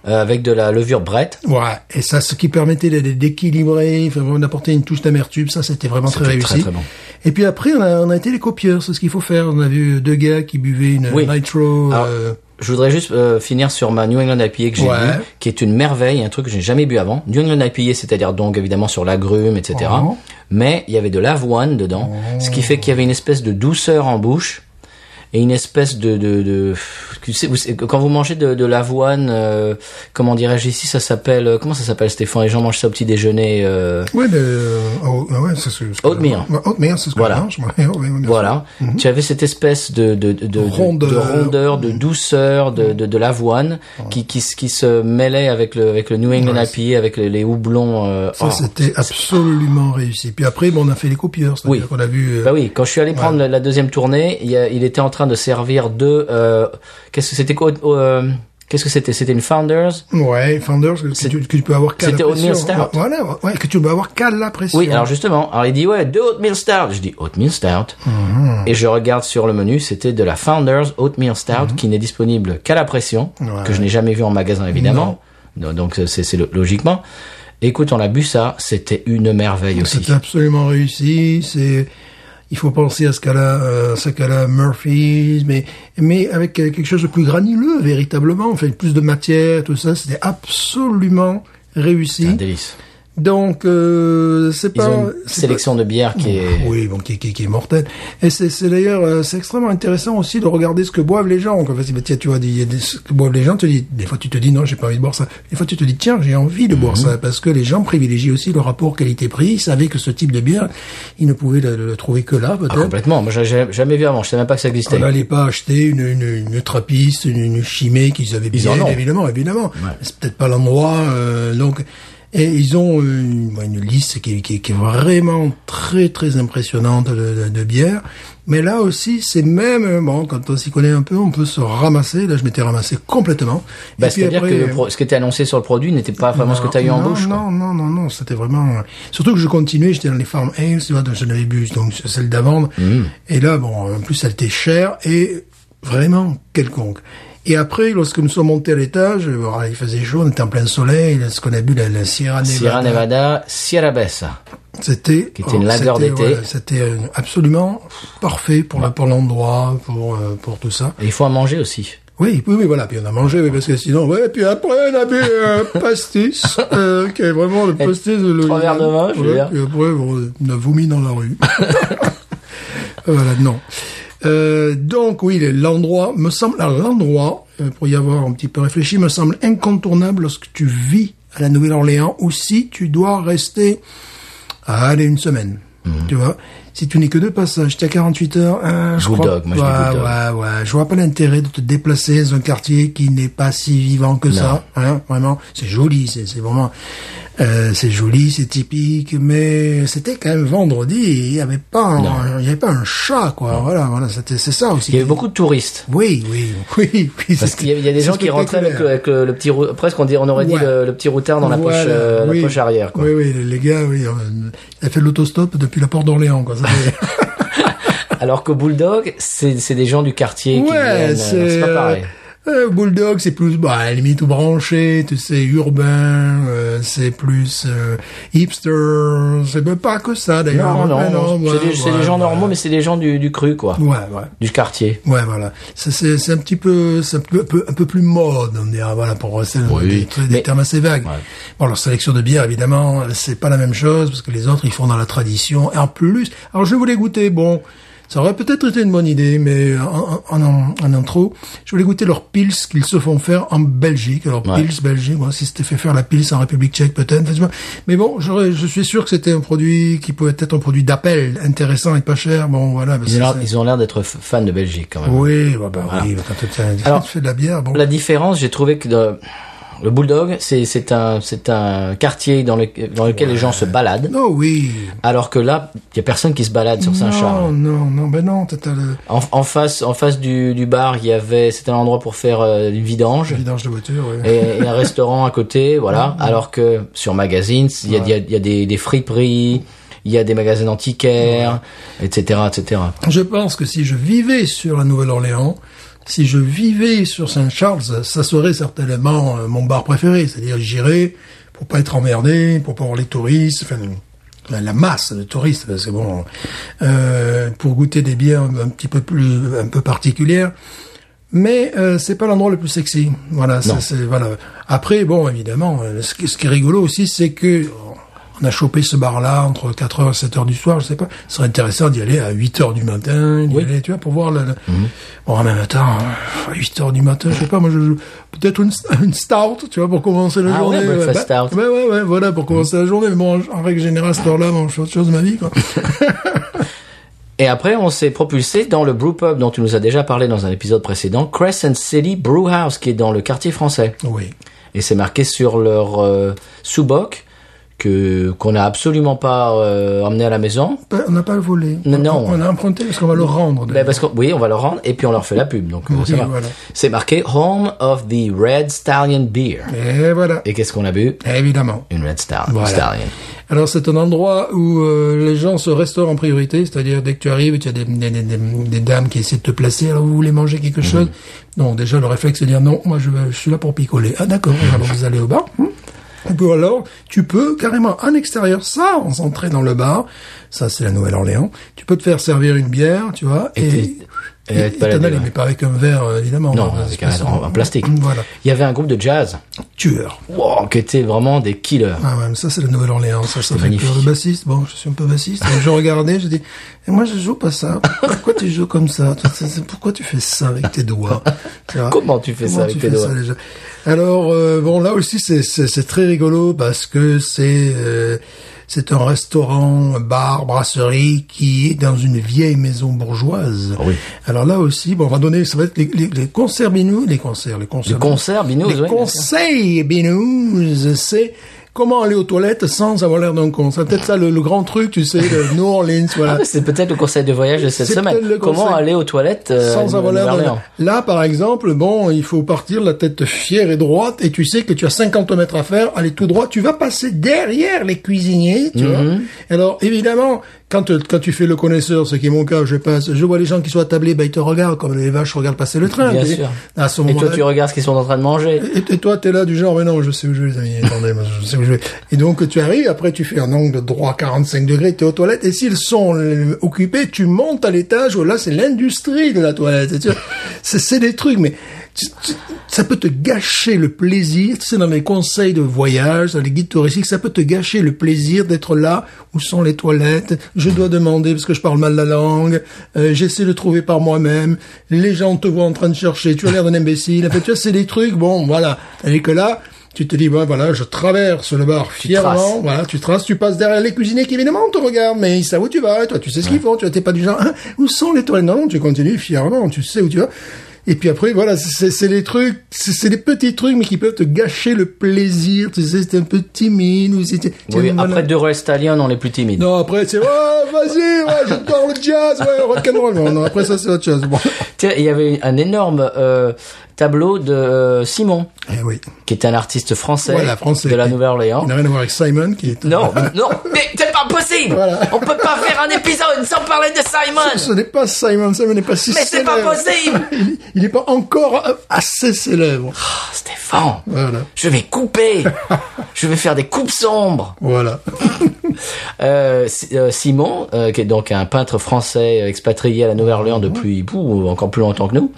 euh, avec de la levure Brett. Ouais, et ça, ce qui permettait d'équilibrer, d'apporter une touche d'amertume, ça, c'était vraiment très réussi. très, très bon. Et puis après, on a, on a été les copieurs, c'est ce qu'il faut faire. On a vu deux gars qui buvaient une Oui. Nitro. Alors, euh, Je voudrais juste euh, finir sur ma New England IPA que j'ai Ouais. bu, qui est une merveille, un truc que j'ai jamais bu avant. New England IPA, c'est-à-dire donc évidemment sur l'agrume, etc. Oh. Mais il y avait de l'avoine dedans, ce qui fait qu'il y avait une espèce de douceur en bouche et une espèce de de, de tu sais, vous- quand vous mangez de, de l'avoine, euh, comment dirais-je ici, ça s'appelle euh, comment ça s'appelle Stéphane? Les gens mangent ça au petit déjeuner. Euh, ouais, de, oh, ouais, c'est ce ce Oatmeal. Oatmeal, c'est ce que Voilà. je mange. Ouais, ouais. Voilà, tu avais cette espèce de de de, de, Rondeur. de, rondeur, de douceur de de, de l'avoine qui qui se- qui se mêlait avec le avec le New England IPA avec les, les houblons. euh, Ça, oh. c'était absolument réussi. Puis après, bon, on a fait les copieurs, c'est-à-dire Oui. qu'on a vu... euh, Bah oui, quand je suis allé prendre la, la deuxième tournée, il, y a- il était en train de servir deux. Euh, qu'est-ce que c'était quoi euh, Qu'est-ce que c'était? C'était une Founders? Ouais, Founders, que, C'est- tu, que tu peux avoir qu'à la c'était pression. Oatmeal Stout. Voilà, ouais, que tu peux avoir qu'à la pression. Oui, alors justement, alors il dit ouais deux oatmeal stout. Je dis oatmeal stout Mhm. et je regarde sur le menu, c'était de la Founders oatmeal stout qui n'est disponible qu'à la pression. Ouais. que je n'ai jamais vu en magasin évidemment. Non, Donc c'est c'est logiquement. Écoute, on a bu ça, c'était une merveille aussi. C'était absolument réussi. C'est Il faut penser à ce cas-là, euh, ce cas-là Murphy's, mais mais avec quelque chose de plus granuleux, véritablement. Enfin, plus de matière, tout ça. C'était absolument réussi. Un délice. Donc, euh, c'est pas... une sélection de bières qui est... oui, bon, qui, qui, qui est mortel. Et c'est, d'ailleurs, euh, c'est extrêmement intéressant aussi de regarder ce que boivent les gens. Quand, parce que, tiens, tu vois, il y a des, ce que boivent les gens, tu dis, des fois tu te dis non, j'ai pas envie de boire ça. Des fois tu te dis tiens, j'ai envie de boire Mhm. ça parce que les gens privilégient aussi le rapport qualité-prix. Ils savaient que ce type de bière, ils ne pouvaient le, le trouver que là, Ah, peut-être. complètement. Moi, j'ai jamais vu avant. Je savais même pas que ça existait. On n'allait pas acheter une, une, une trappiste, une, une chimée qu'ils avaient Ils bien, en ont. évidemment, évidemment. C'est peut-être pas l'endroit, euh, donc. Et ils ont une, bon, une liste qui, qui, qui est vraiment très très impressionnante de, de, de bières. Mais là aussi, c'est même euh, bon quand on s'y connaît un peu, on peut se ramasser. Là, je m'étais ramassé complètement. Bah, C'est-à-dire après, que euh, pro- ce qui était annoncé sur le produit n'était pas vraiment ce que tu as eu en non, bouche. quoi. Non, non, non, non, c'était vraiment. Surtout que je continuais, j'étais dans les farm ales, tu vois, donc je n'avais bu donc celle d'avant. Mm. Et là, bon, en plus, elle était chère et vraiment quelconque. Et après, lorsque nous sommes montés à l'étage, il faisait chaud, on était en plein soleil, ce qu'on a bu, la, la Sierra Nevada. Sierra Nevada, Sierra Bessa. C'était Qui était une lager c'était, d'été. c'était euh, absolument parfait pour la, pour l'endroit, pour euh, pour tout ça. Et il faut en manger aussi. Oui, oui, oui, voilà. Puis on a mangé, oui, parce que sinon, ouais. Puis après, on a bu un pastis, euh, qui est vraiment le pastis. Le, trois verres de vin, je veux dire. Puis après, on a vomi dans la rue. voilà, non. Euh, donc oui, l'endroit me semble, l'endroit euh, pour y avoir un petit peu réfléchi, me semble incontournable lorsque tu vis à la Nouvelle-Orléans ou si tu dois rester, à aller une semaine. Mhm. Tu vois, si tu n'es que de passage, tu as 48 heures, hein, je crois, moi, je dis ouais, Bulldog. ouais, ouais, je vois pas l'intérêt de te déplacer dans un quartier qui n'est pas si vivant que ça, hein, vraiment. C'est joli, c'est, c'est vraiment, euh, c'est joli, c'est typique, mais c'était quand même vendredi, il y avait pas, un, il y avait pas un chat, quoi. Voilà, voilà, c'était, c'est ça aussi. Il y avait beaucoup de touristes. Oui, oui, oui, oui. Parce qu'il y, y a des gens qui rentraient avec, le- avec le, le petit presque on, dit, on aurait dit Ouais. le, le petit routard dans la poche, euh, la oui. poche arrière. Quoi. Oui, oui, les- gars, oui, euh, avaient fait l'autostop depuis la porte d'Orléans, quoi. Ça Alors que Bulldog, c'est c'est des gens du quartier qui viennent. euh, C'est pas pareil. Euh, Bulldog, c'est plus, bah, à la limite, tout branché, tu sais, urbain, euh, c'est plus euh, hipster, c'est pas que ça, d'ailleurs. Non, non, non. ouais, c'est des, c'est ouais, des gens ouais. normaux, mais c'est des gens du, du cru, quoi. Ouais, ouais. Du quartier. Ouais, voilà. C'est, c'est, c'est un petit peu, c'est un peu, un peu, un peu plus mode, on dirait, voilà, pour rester dans Oui, des, des mais- termes assez vagues. Ouais. Bon, leur sélection de bière, évidemment, c'est pas la même chose, parce que les autres, ils font dans la tradition. Et en plus, alors je voulais goûter, bon, ça aurait peut-être été une bonne idée, mais en, en, en, en intro, je voulais goûter leurs pils qu'ils se font faire en Belgique. Alors, Ouais. pils Belgique, moi, si c'était fait faire la pils en République tchèque, peut-être. Mais bon, je suis sûr que c'était un produit qui pouvait être un produit d'appel, intéressant et pas cher. Bon, voilà. Ils ont l'air- d'être fans de Belgique, quand même. oui, bah, bah Voilà. oui, quand tu fais de la bière, bon. La différence, j'ai trouvé que de- le Bulldog, c'est un, c'est un quartier dans, le, dans lequel les gens se baladent. Non, oui. Alors que là, il y a personne qui se balade sur Saint-Charles. non, non, ben non, t'as le En, en face, en face du, du bar, il y avait, c'était un endroit pour faire euh, une vidange. vidange de voiture, oui. et, et un restaurant à côté, voilà. Alors que sur Magazines, il y a, il y a, il y a des, des friperies, il y a des magasins antiquaires, etc., etc. Je pense que si je vivais sur la Nouvelle-Orléans, si je vivais sur Saint-Charles, ça serait certainement euh, mon bar préféré. C'est-à-dire, j'irais pour pas être emmerdé, pour pas voir les touristes, enfin, la, masse de touristes, parce que bon, euh, pour goûter des bières un petit peu plus, un peu particulières. Mais euh, c'est pas l'endroit le plus sexy. Voilà, c'est, voilà. Après, bon, évidemment, euh, ce qui, ce qui est rigolo aussi, c'est que on a chopé ce bar-là entre 4h et 7h du soir, je sais pas. Ce serait intéressant d'y aller à 8h du matin, d'y Oui. aller, tu vois, pour voir le... le- Mhm. Bon, en même temps, à 8h du matin, je sais pas, moi, je, je- peut-être une, une stout, tu vois, pour commencer la Ah journée. ouais, breakfast bah, stout. Ouais, ouais, ouais, voilà, pour commencer la journée. Mais bon, en, en règle générale, cette heure-là, bon, je fais autre chose de ma vie, quoi. Et après, on s'est propulsé dans le brew pub dont tu nous as déjà parlé dans un épisode précédent, Crescent City Brew House, qui est dans le quartier français. Oui. Et c'est marqué sur leur euh, sous-boc que qu'on n'a absolument pas euh, emmené à la maison. On n'a pas le volé. Non, non. On a emprunté parce qu'on va le rendre. Ben, parce que oui, on va le rendre et puis on leur fait la pub. Donc euh, Oui, voilà. C'est marqué Home of the Red Stallion Beer. Et voilà. Et qu'est-ce qu'on a bu? Évidemment. Une Red Stallion. Voilà. Stallion. Alors c'est un endroit où euh, les gens se restaurent en priorité, c'est-à-dire dès que tu arrives, tu as des, des, des, des- dames qui essaient de te placer, alors vous voulez manger quelque chose? Non, déjà le réflexe c'est de dire non, moi je suis là pour picoler. Ah d'accord, alors vous allez au bar. Hmm Ou alors, tu peux carrément en extérieur, sans entrer dans le bar, ça c'est la Nouvelle-Orléans, tu peux te faire servir une bière, tu vois, Et et t'en ouais. mais pas avec un verre, euh, évidemment. Non, avec un- en, en plastique. Voilà. Il y avait un groupe de jazz Tueur. wow, qui était vraiment des killers. Ah ouais, mais ça c'est la Nouvelle-Orléans, ça, ça fait. Le bassiste, bon, je suis un peu bassiste, je regardais, je dis, et moi je joue pas ça. Pourquoi tu joues comme ça? Pourquoi tu fais ça avec tes doigts? Comment tu fais ça avec tes doigts? déjà Alors euh, bon, là aussi c'est c'est c'est très rigolo parce que c'est euh, c'est un restaurant, bar, brasserie qui est dans une vieille maison bourgeoise. Ah oui. Alors là aussi, bon, on va donner, ça va être les, les, les concerts binous, les concerts, les concerts. Le concert Binous, Les conseils binous, c'est comment aller aux toilettes sans avoir l'air d'un con? C'est peut-être ça le, le grand truc, tu sais, de New Orleans, Ah, voilà. mais c'est peut-être le conseil de voyage de cette semaine. Comment aller aux toilettes euh, sans avoir l'air d'un... Nouvelle-Orléans. Là, par exemple, bon, il faut partir la tête fière et droite et tu sais que tu as 50 mètres à faire, aller tout droit, tu vas passer derrière les cuisiniers, tu vois. Mhm. Alors, évidemment, quand, quand tu fais le connaisseur, ce qui est mon cas, je passe, je vois les gens qui sont attablés, ben, ils te regardent comme les vaches regardent passer le train. Bien sûr. À ce Et toi, tu regardes ce qu'ils sont en train de manger. et, et toi, t'es là du genre, mais non, je sais où je vais, les amis. Attendez, je sais où Et donc, tu arrives, après, tu fais un angle droit 45 degrés, t'es aux toilettes, et s'ils sont euh, occupés, tu montes à l'étage où là, c'est l'industrie de la toilette. Tu c'est des trucs, mais tu- tu- ça peut te gâcher le plaisir. Tu sais, dans les conseils de voyage, dans les guides touristiques, ça peut te gâcher le plaisir d'être là. Où sont les toilettes Je dois demander parce que je parle mal la langue. Euh, J'essaie de trouver par moi-même. Les gens te voient en train de chercher. Tu as l'air d'un imbécile. En fait, tu vois, c'est des trucs. Bon, voilà. Et que là, tu te dis, bon, voilà, je traverse le bar fièrement. traces. Voilà, tu traces, tu passes derrière les cuisiniers qui évidemment te regardent, mais ils savent où tu vas. Toi, tu sais ce qu'ils font. Tu t'es pas du genre, Hein, où sont les toilettes Non, tu continues fièrement. Tu sais où tu vas. Et puis après, voilà, c'est des trucs, c'est des petits trucs, mais qui peuvent te gâcher le plaisir. Tu sais, c'était un peu timide ou c'était. Oui, voilà. après deux Restalion, on est plus timide. Non, après c'est, ouais, vas-y, ouais, j'adore le jazz, ouais, rock'n'roll. Non, non, après ça c'est autre chose. Bon. Tiens, il y avait un énorme euh, tableau de euh, Simon, Eh oui. qui est un artiste français, Voilà, français. de la Il Nouvelle-Orléans. n'a rien à voir avec Simon, qui est. Non, non, mais c'est pas possible Voilà. On peut pas faire un épisode sans parler de Simon Ce n'est pas Simon, Simon n'est pas si Mais c'est pas possible Il- Il n'est pas encore assez célèbre. Oh, Stéphane, Voilà. je vais couper Je vais faire des coupes sombres Voilà. Euh, euh, Simon, euh, qui est donc un peintre français expatrié à la Nouvelle-Orléans depuis pouh, encore plus longtemps que nous,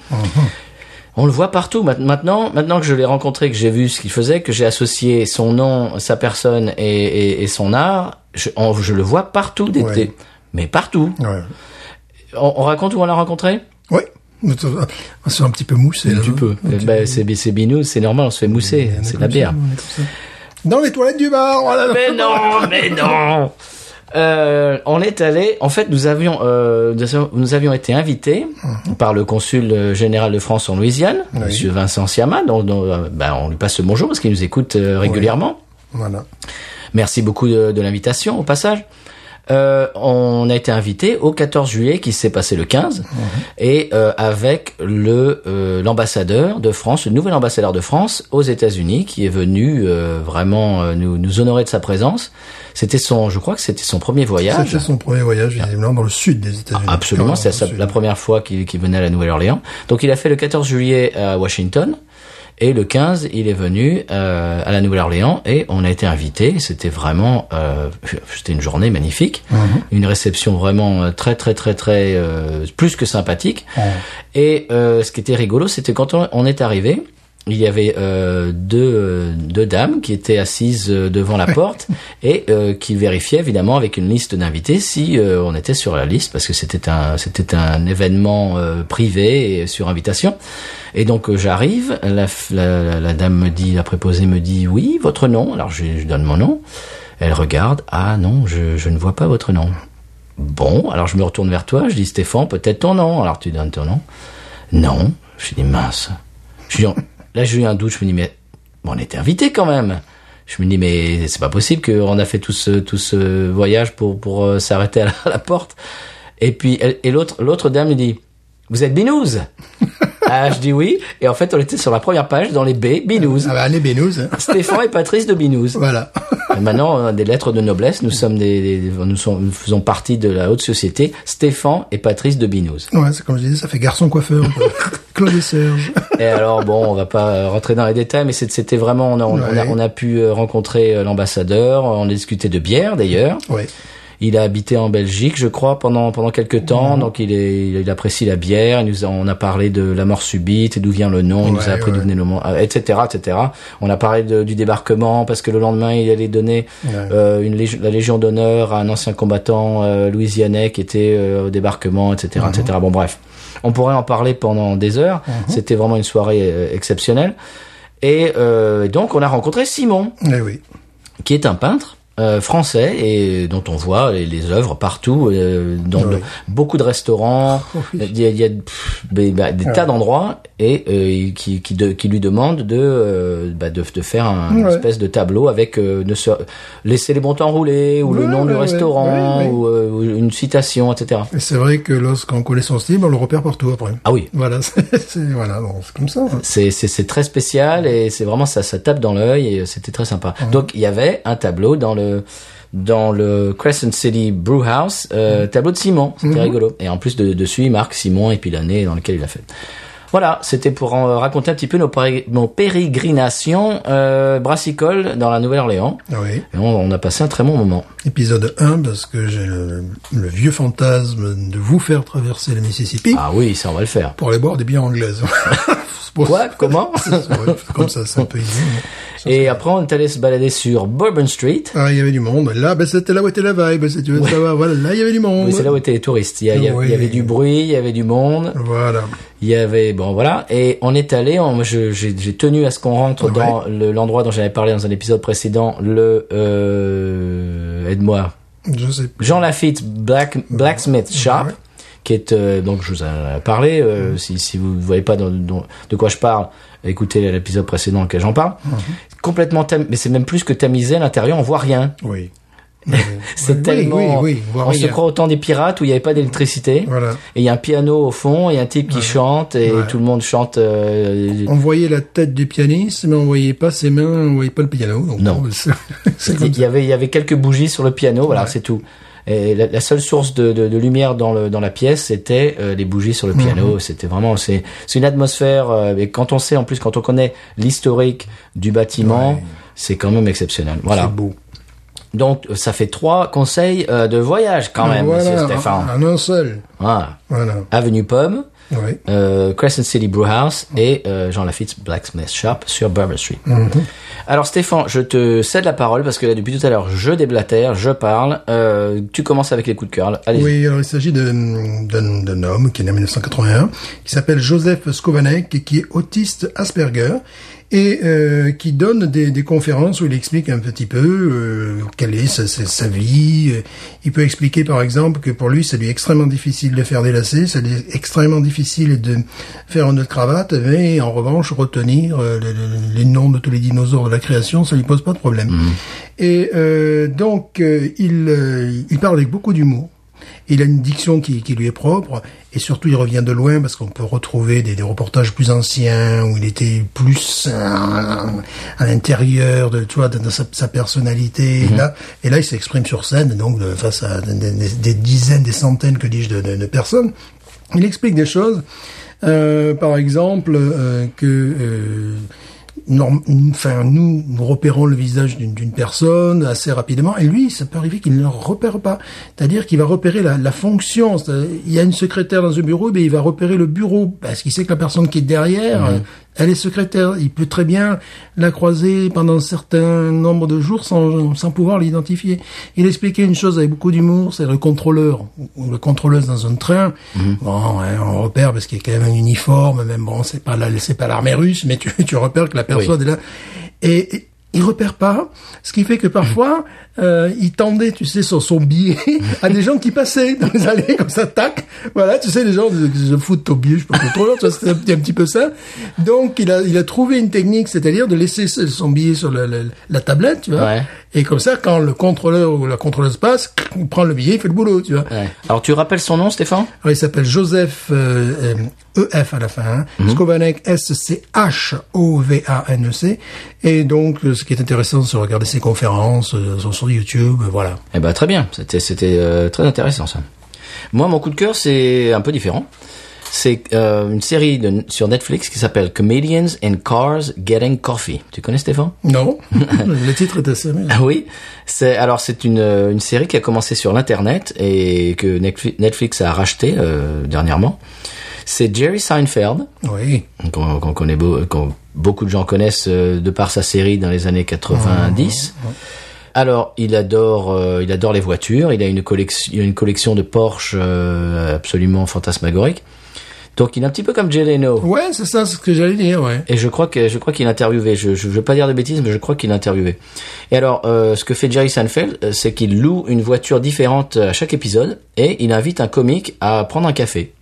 on le voit partout. Ma- Maintenant, maintenant que je l'ai rencontré, que j'ai vu ce qu'il faisait, que j'ai associé son nom, sa personne et, et- et son art, je, on- je le vois partout d'été. Ouais. Mais partout. Ouais. On, on raconte où on l'a rencontré? Oui. On se fait un petit peu moussé. là, Tu peux. Un petit Bah, peu. c'est c'est Binous, c'est normal, on se fait mousser, c'est la bière. ça. Dans les toilettes du bar, voilà. Mais non, mais non. Euh, on est allé. En fait, nous avions, euh, nous avions- été invités par le consul euh, général de France en Louisiane, Oui. Monsieur Vincent Siama, dont, dont, euh, ben, on lui passe le bonjour parce qu'il nous écoute euh, régulièrement. Voilà. Merci beaucoup de, de l'invitation au passage. Euh, on a été invité au 14 juillet qui s'est passé le 15 et euh, avec le euh, l'ambassadeur de France, le nouvel ambassadeur de France aux États-Unis qui est venu euh, vraiment euh, nous, nous honorer de sa présence. C'était son, je crois que c'était son premier voyage. C'était son premier voyage, visiblement, dans le sud des États-Unis. Absolument, Ah, c'est le sud. la première fois qu'il qu'il venait à la Nouvelle-Orléans. Donc il a fait le 14 juillet à Washington et le 15 il est venu euh, à la Nouvelle-Orléans et on a été invités. C'était vraiment, euh, c'était une journée magnifique, Mhm. une réception vraiment euh, très très très très euh, plus que sympathique. Et euh, ce qui était rigolo, c'était quand on, on est arrivé. Il y avait euh, deux, deux dames qui étaient assises euh, devant la porte et euh, qui vérifiaient évidemment avec une liste d'invités si euh, on était sur la liste parce que c'était un c'était un événement euh, privé et sur invitation. Et donc euh, j'arrive, la, la- la dame me dit, la préposée me dit oui votre nom. Alors je, je donne mon nom. Elle regarde ah non je, je ne vois pas votre nom. Bon alors je me retourne vers toi, je dis Stéphane peut-être ton nom. Alors tu donnes ton nom. Non. Je dis mince. Je dis, là, j'ai eu un doute. Je me dis, mais bon, on était invités quand même. Je me dis, mais c'est pas possible qu'on a fait tout ce, tout ce voyage pour, pour euh, s'arrêter à, la- porte. Et puis, et l'autre, l'autre dame lui dit, vous êtes binouze Ah, je dis oui. Et en fait, on était sur la première page dans les B, Binous. Ah bah, allez, Bénouz. hein. Stéphane et Patrice de Binous. Voilà. Et maintenant, on a des lettres de noblesse. Nous sommes des, des- nous, faisons partie de la haute société. Stéphane et Patrice de Binous. Ouais, c'est comme je disais, ça fait garçon coiffeur. Claude et Serge. Et alors bon, on va pas rentrer dans les détails, mais c'était vraiment, on a, on, a, Ouais. on a pu euh, rencontrer euh, l'ambassadeur, on a discuté de bière d'ailleurs. Oui. Il a habité en Belgique, je crois, pendant pendant quelques temps, Mhm. donc il est, il, il apprécie la bière. Il nous a, on a parlé de la mort subite, d'où vient le nom, il nous a appris d'où venait le nom, etc., etc. On a parlé de- du débarquement parce que le lendemain il allait donner Ouais. euh, une lég- la Légion d'honneur à un ancien combattant euh, louisianais qui était euh, au débarquement, etc., Mhm. etc. Bon bref, on pourrait en parler pendant des heures. C'était vraiment une soirée euh, exceptionnelle. Et euh, donc on a rencontré Simon, Eh oui. qui est un peintre. Euh, français et dont on voit les, les œuvres partout euh, dans Oui. le- beaucoup de restaurants oui. il y a, il y a, pff, des, bah, des tas d'endroits et euh, qui, qui, de- qui lui demandent de, bah, de de faire un une espèce de tableau avec ne se, laisser les bons temps rouler ou le nom du restaurant. Ou, ou une citation etc Et c'est vrai que lorsqu'on connaît son style, on le repère partout après. ah oui Voilà, c'est voilà, bon, comme ça. hein. c'est très spécial et c'est vraiment ça ça tape dans l'œil et c'était très sympa. Donc il y avait un tableau dans le dans le Crescent City Brew House, euh, tableau de Simon, c'était rigolo. Et en plus de, dessus il marque Simon et puis l'année dans laquelle il a fait. Voilà, c'était pour en raconter un petit peu nos, pérégrinations euh, brassicoles dans la Nouvelle-Orléans. Ah oui. Et on, on a passé un très bon moment. Épisode 1, parce que j'ai le, le vieux fantasme de vous faire traverser le Mississippi Ah oui, ça on va le faire. pour aller boire des bières anglaises. Quoi Comment Comme ça, c'est un peu idiot. ça, Et après on est allé se balader sur Bourbon Street. Ah, il y avait du monde. Là, ben, c'était là où était la vibe, tu veux savoir. Voilà, là, il y avait du monde. Oui, c'est là où étaient les touristes. Il y, a- il y a- Oui. il y avait du bruit, il y avait du monde. Voilà. Il y avait bon voilà et on est allé j'ai tenu à ce qu'on rentre Ouais. dans le- l'endroit dont j'avais parlé dans un épisode précédent le euh, aide-moi Je sais plus. Jean Lafitte Black Blacksmith Shop Ouais. Qui est euh, donc je vous en ai parlé euh, si si vous ne voyez pas dans- dans- de quoi je parle écoutez l'épisode précédent dans lequel j'en parle complètement tam- mais c'est même plus que tamisé à l'intérieur on voit rien Oui. c'est Oui, tellement Oui, oui, on se croit autant des pirates où il n'y avait pas d'électricité Voilà. et il y a un piano au fond, et un type qui chante, et tout le monde chante. euh, On voyait la tête du pianiste, mais on voyait pas ses mains, on voyait pas le piano. Donc, Non. il y avait, il y avait quelques bougies sur le piano, voilà, c'est tout. Et la, la seule source de, de, de lumière dans, le, dans la pièce, c'était euh, les bougies sur le piano. C'était vraiment, c'est, c'est une atmosphère. euh, et quand on sait, en plus, quand on connaît l'historique du bâtiment, Ouais. c'est quand même exceptionnel. C'est Voilà. beau. Donc, ça fait trois conseils euh, de voyage quand même, voilà, Stéphane. En un seul. Voilà. Voilà. Avenue Pomme. Oui. euh, Crescent City Brew House et euh, Jean Lafitte Blacksmith Shop sur Bourbon Street. Alors Stéphane, je te cède la parole parce que là depuis tout à l'heure je déblatère, je parle. Euh, tu commences avec les coups de cœur. Allez. Oui, alors il s'agit d'un homme qui est né en 1981, qui s'appelle Joseph Skovanek et qui est autiste Asperger et euh, qui donne des, des conférences où il explique un petit peu euh, quelle est sa, sa- sa vie. Il peut expliquer par exemple que pour lui, c'est lui extrêmement difficile de faire des lacets, c'est lui extrêmement difficile de faire un nœud de cravate, mais en revanche, retenir euh, les, les- noms de tous les dinosaures de la création, ça lui pose pas de problème. Et euh, donc, euh, il, euh, il parle avec beaucoup d'humour. Il a une diction qui, qui lui est propre, et surtout il revient de loin parce qu'on peut retrouver des, des reportages plus anciens où il était plus à l'intérieur de, tu vois, de, de sa, sa personnalité. Et là, et là, il s'exprime sur scène, donc face à des, des- des dizaines, des centaines, que dis-je, de, de- de personnes. Il explique des choses, euh, par exemple, euh, que euh, enfin, nous, nous repérons le visage d'une personne assez rapidement, et lui, ça peut arriver qu'il ne le repère pas. C'est-à-dire qu'il va repérer la, la fonction. Il y a une secrétaire dans un bureau, mais il va repérer le bureau, parce qu'il sait que la personne qui est derrière, euh, elle est secrétaire. Il peut très bien la croiser pendant un certain nombre de jours sans, sans pouvoir l'identifier. Il expliquait une chose avec beaucoup d'humour, c'est le contrôleur, ou le contrôleuse dans un train. Bon, ouais, on repère parce qu'il y a quand même un uniforme, même bon, c'est pas la, c'est pas l'armée russe, mais tu, tu repères que la personne est là. Et, et il repère pas, ce qui fait que parfois euh, il tendait, tu sais, son, son billet à des gens qui passaient dans les allées comme ça, tac, voilà, tu sais, les gens se foutent ton billet, je peux pas trop long, tu vois, c'était un, petit- un petit peu ça. Donc il a il a trouvé une technique, c'est-à-dire de laisser son billet sur la, la, la tablette, tu vois, Ouais. et comme ça, quand le contrôleur ou la contrôleuse passe, il prend le billet, il fait le boulot, tu vois. Ouais. Alors tu rappelles son nom, Stéphane? Alors, il s'appelle Joseph euh, euh, EF à la fin. Hein. Skovanek S-C-H-O-V-A-N-E-C. Et donc, euh, ce qui est intéressant, c'est de regarder ses conférences euh, sur, sur YouTube. Voilà. Eh ben très bien, c'était c'était euh, très intéressant ça. Moi, mon coup de cœur, c'est un peu différent. C'est euh, une série de, sur Netflix qui s'appelle Comedians in Cars Getting Coffee. Tu connais Stéphane? Non, le titre est assez. Ah oui, c'est alors c'est une euh, une série qui a commencé sur l'internet et que Netflix, a racheté euh, dernièrement. C'est Jerry Seinfeld, Oui. qu'on connaît beau- beaucoup de gens connaissent euh, de par sa série dans les années 90. Alors, il adore, euh, il adore les voitures. Il a une collection, une collection de Porsche euh, absolument fantasmagorique. Donc, il est un petit peu comme Jay Leno. Ouais, c'est ça, c'est ce que j'allais dire, ouais. Et je crois que je crois qu'il a interviewé. Je, je, je veux pas dire de bêtises, mais je crois qu'il a interviewé. Et alors, euh, ce que fait Jerry Seinfeld, euh, c'est qu'il loue une voiture différente à chaque épisode et il invite un comique à prendre un café.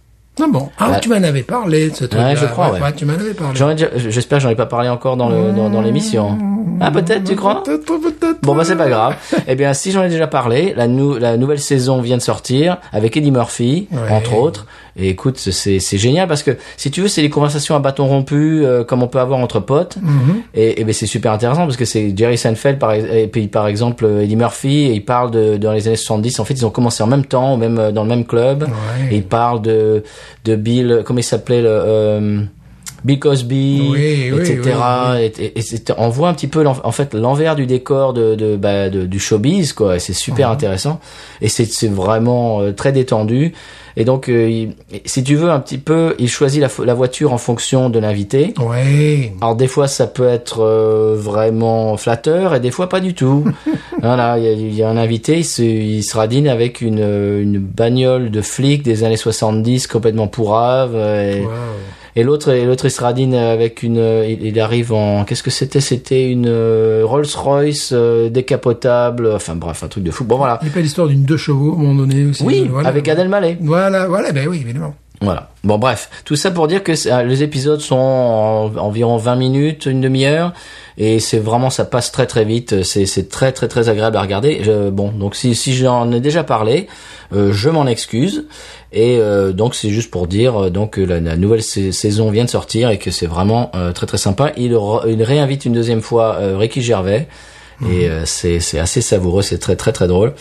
Ah bon. Ah, Ouais. tu m'en avais parlé de ce truc Ouais, je crois, ouais. tu m'en avais parlé. J'espère que j'en ai pas parlé encore dans le dans, dans l'émission. Ah peut-être, tu crois Peut-être, peut-être. Bon bah c'est pas grave. eh bien si j'en ai déjà parlé, la, nou- la nouvelle saison vient de sortir avec Eddie Murphy Ouais. entre autres. Et écoute, c'est c'est génial parce que si tu veux, c'est des conversations à bâton rompu euh, comme on peut avoir entre potes. Et, et ben c'est super intéressant parce que c'est Jerry Seinfeld par et puis par exemple euh, Eddie Murphy, et il parle de dans les années 70. En fait, ils ont commencé en même temps, même euh, dans le même club. Ouais. Et il parle de de Bill, comment il s'appelait le euh, Bill Cosby, Oui, oui, etc. oui, Et, et- et c'est- on voit un petit peu en fait l'envers du décor de, de, bah, de- du showbiz quoi. Et c'est super intéressant et c'est c'est vraiment euh, très détendu. Et donc, euh, il- si tu veux un petit peu, il choisit la, voiture en fonction de l'invité. Ouais. Alors des fois ça peut être euh, vraiment flatteur et des fois pas du tout. voilà, il y a, il y a un invité, il se, il se radine avec une, une bagnole de flic des années 70 complètement pourrave. Et, Wow. Et l'autre, l'autre il se radine avec une, il, il arrive en, qu'est-ce que c'était? C'était une euh, Rolls-Royce euh, décapotable. Enfin bref, un truc de fou. Bon voilà. Il n'y a pas l'histoire d'une deux chevaux, à un moment donné aussi. Oui, voilà. avec Adèle Mallet. Voilà, voilà, ben oui, évidemment. Voilà. Bon, bref, tout ça pour dire que les épisodes sont en- environ 20 minutes, une demi-heure, et c'est vraiment ça passe très très vite. C'est c'est très très très agréable à regarder. Je- bon, donc si si j'en ai déjà parlé, euh, je m'en excuse. Et euh, donc c'est juste pour dire euh, donc que la, la nouvelle sa- saison vient de sortir et que c'est vraiment euh, très très sympa. Il, réinvite une deuxième fois euh, Ricky Gervais et euh, c'est c'est assez savoureux, c'est très très très drôle.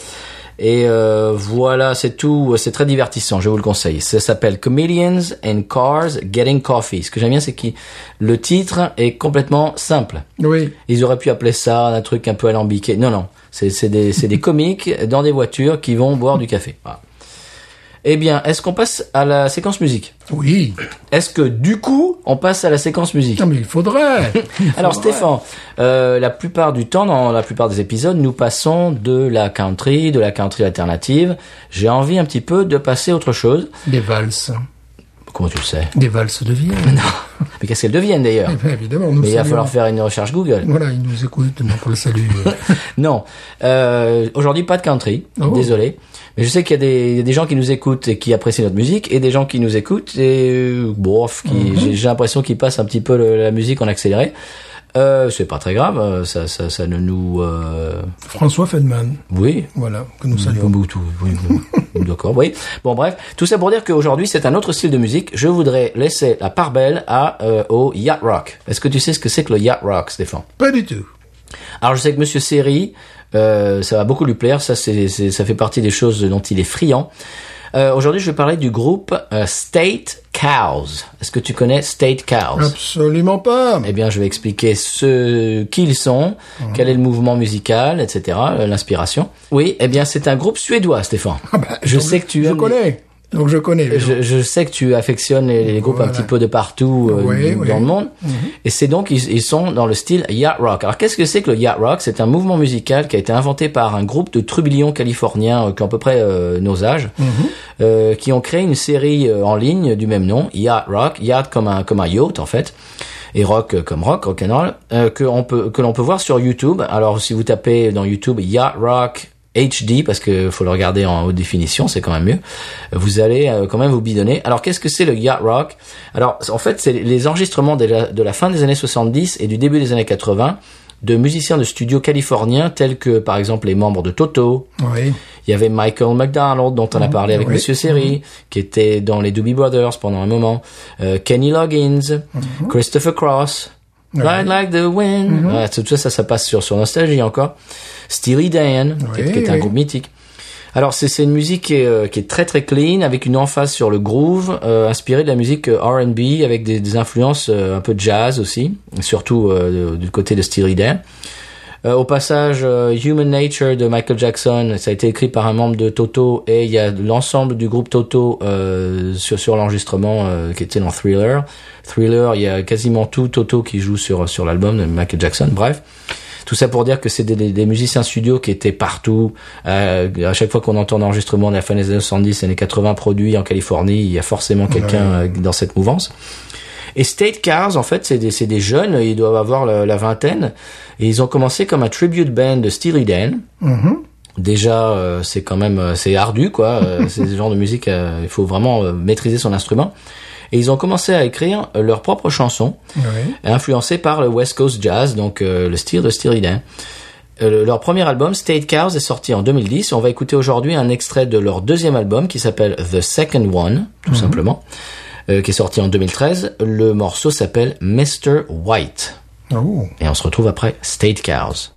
Et euh, voilà, c'est tout. C'est très divertissant, je vous le conseille. Ça s'appelle Comedians and Cars Getting Coffee. Ce que j'aime bien, c'est que le titre est complètement simple. Oui. Ils auraient pu appeler ça un truc un peu alambiqué. Non, non. C'est c'est des, c'est des comiques dans des voitures qui vont boire du café. Voilà. Eh bien, est-ce qu'on passe à la séquence musique? Oui. Est-ce que du coup, on passe à la séquence musique? Non, mais il faudrait. Il alors faudrait. Stéphane, euh, la plupart du temps, dans la plupart des épisodes, nous passons de la country, de la country alternative. J'ai envie un petit peu de passer à autre chose. Des valses. Comment tu le sais Des valses de Vienne. Mais qu'est-ce qu'elles deviennent d'ailleurs Eh ben, évidemment, nous Mais il va falloir faire une recherche Google. Voilà, ils nous écoutent, donc on le salue. Non, euh, aujourd'hui pas de country, Oh. désolé. Mais je sais qu'il y, a des- il y a des gens qui nous écoutent et qui apprécient notre musique, et des gens qui nous écoutent et euh, bof, qui Mhm. j'ai j'ai l'impression qu'ils passent un petit peu le- la musique en accéléré. Euh, c'est pas très grave, euh, ça, ça, ça ne nous, euh, François Feldman. oui, Voilà, que nous saluons. oui, oui. D'accord, oui. Bon, bref, tout ça pour dire qu'aujourd'hui, c'est un autre style de musique. Je voudrais laisser la part belle à, euh, au yacht rock. Est-ce que tu sais ce que c'est que le yacht rock, Stéphane? Pas du tout. Alors, je sais que Monsieur Seri, ça va beaucoup lui plaire. Ça, c'est- ça fait partie des choses dont il est friand. Euh, aujourd'hui, je vais parler du groupe euh, State Cows. Est-ce que tu connais State Cows? Absolument pas. eh bien, je vais expliquer ce qui ils sont, quel est le mouvement musical, etc., euh, l'inspiration. Oui, eh bien, c'est un groupe suédois, Stéphane. Ah bah, je sais que tu Je aimes connais. Donc je connais. Je, je sais que tu affectionnes les, les groupes un petit peu de partout euh, Oui, dans oui. le monde. Et c'est donc, ils, ils sont dans le style yacht rock. Alors, qu'est-ce que c'est que le yacht rock? C'est un mouvement musical qui a été inventé par un groupe de trublions californiens euh, qui ont à peu près euh, nos âges, euh, qui ont créé une série euh, en ligne du même nom, Yacht Rock, yacht comme un, comme un yacht en fait. et rock euh, comme rock, rock and roll, euh, que on peut que l'on peut voir sur YouTube. Alors si vous tapez dans YouTube Yacht Rock HD parce que faut le regarder en haute définition, c'est quand même mieux. Vous allez euh, quand même vous bidonner. Alors qu'est-ce que c'est le yacht rock? Alors en fait, c'est les enregistrements de la, de la fin des années 70 et du début des années 80 de musiciens de studio californiens tels que par exemple les membres de Toto. Oui. Il y avait Michael McDonald dont on a parlé avec oui. Monsieur Seri, qui était dans les Doobie Brothers pendant un moment. Euh, Kenny Loggins, Christopher Cross. Ride like the wind. Ouais, tout ça, ça, ça passe sur, sur Nostalgie encore. Steely Dan, qui, est- qui est un oui. groupe mythique. Alors c'est c'est une musique qui est, euh, qui est très très clean avec une emphase sur le groove, euh, inspirée de la musique euh, R&B avec des, des influences euh, un peu jazz aussi, surtout euh, du côté de Steely Dan. Euh, au passage, euh, Human Nature de Michael Jackson, ça a été écrit par un membre de Toto et il y a l'ensemble du groupe Toto euh, sur, sur l'enregistrement euh, qui était dans Thriller. Thriller, il y a quasiment tout Toto qui joue sur sur l'album de Michael Jackson. Bref, tout ça pour dire que c'est des, des- des musiciens studio qui étaient partout. Euh, à chaque fois qu'on entend un enregistrement de la fin des années 70, années 80 produit en Californie, il y a forcément quelqu'un euh, dans cette mouvance. Et State Cars, en fait, c'est des, jeunes, ils doivent avoir la, la vingtaine, et ils ont commencé comme un tribute band de Steely Dan. Déjà, euh, c'est quand même, euh, c'est ardu, quoi. euh, c'est ce genre de musique, il faut vraiment maîtriser son instrument. Et ils ont commencé à écrire leurs propres chansons, Oui. influencées par le West Coast Jazz, donc le style de Steely Dan. Le- leur premier album, State Cows, est sorti en 2010. On va écouter aujourd'hui un extrait de leur deuxième album qui s'appelle The Second One, tout simplement, euh, qui est sorti en 2013. Le morceau s'appelle Mr. White. Oh. Et on se retrouve après State Cows.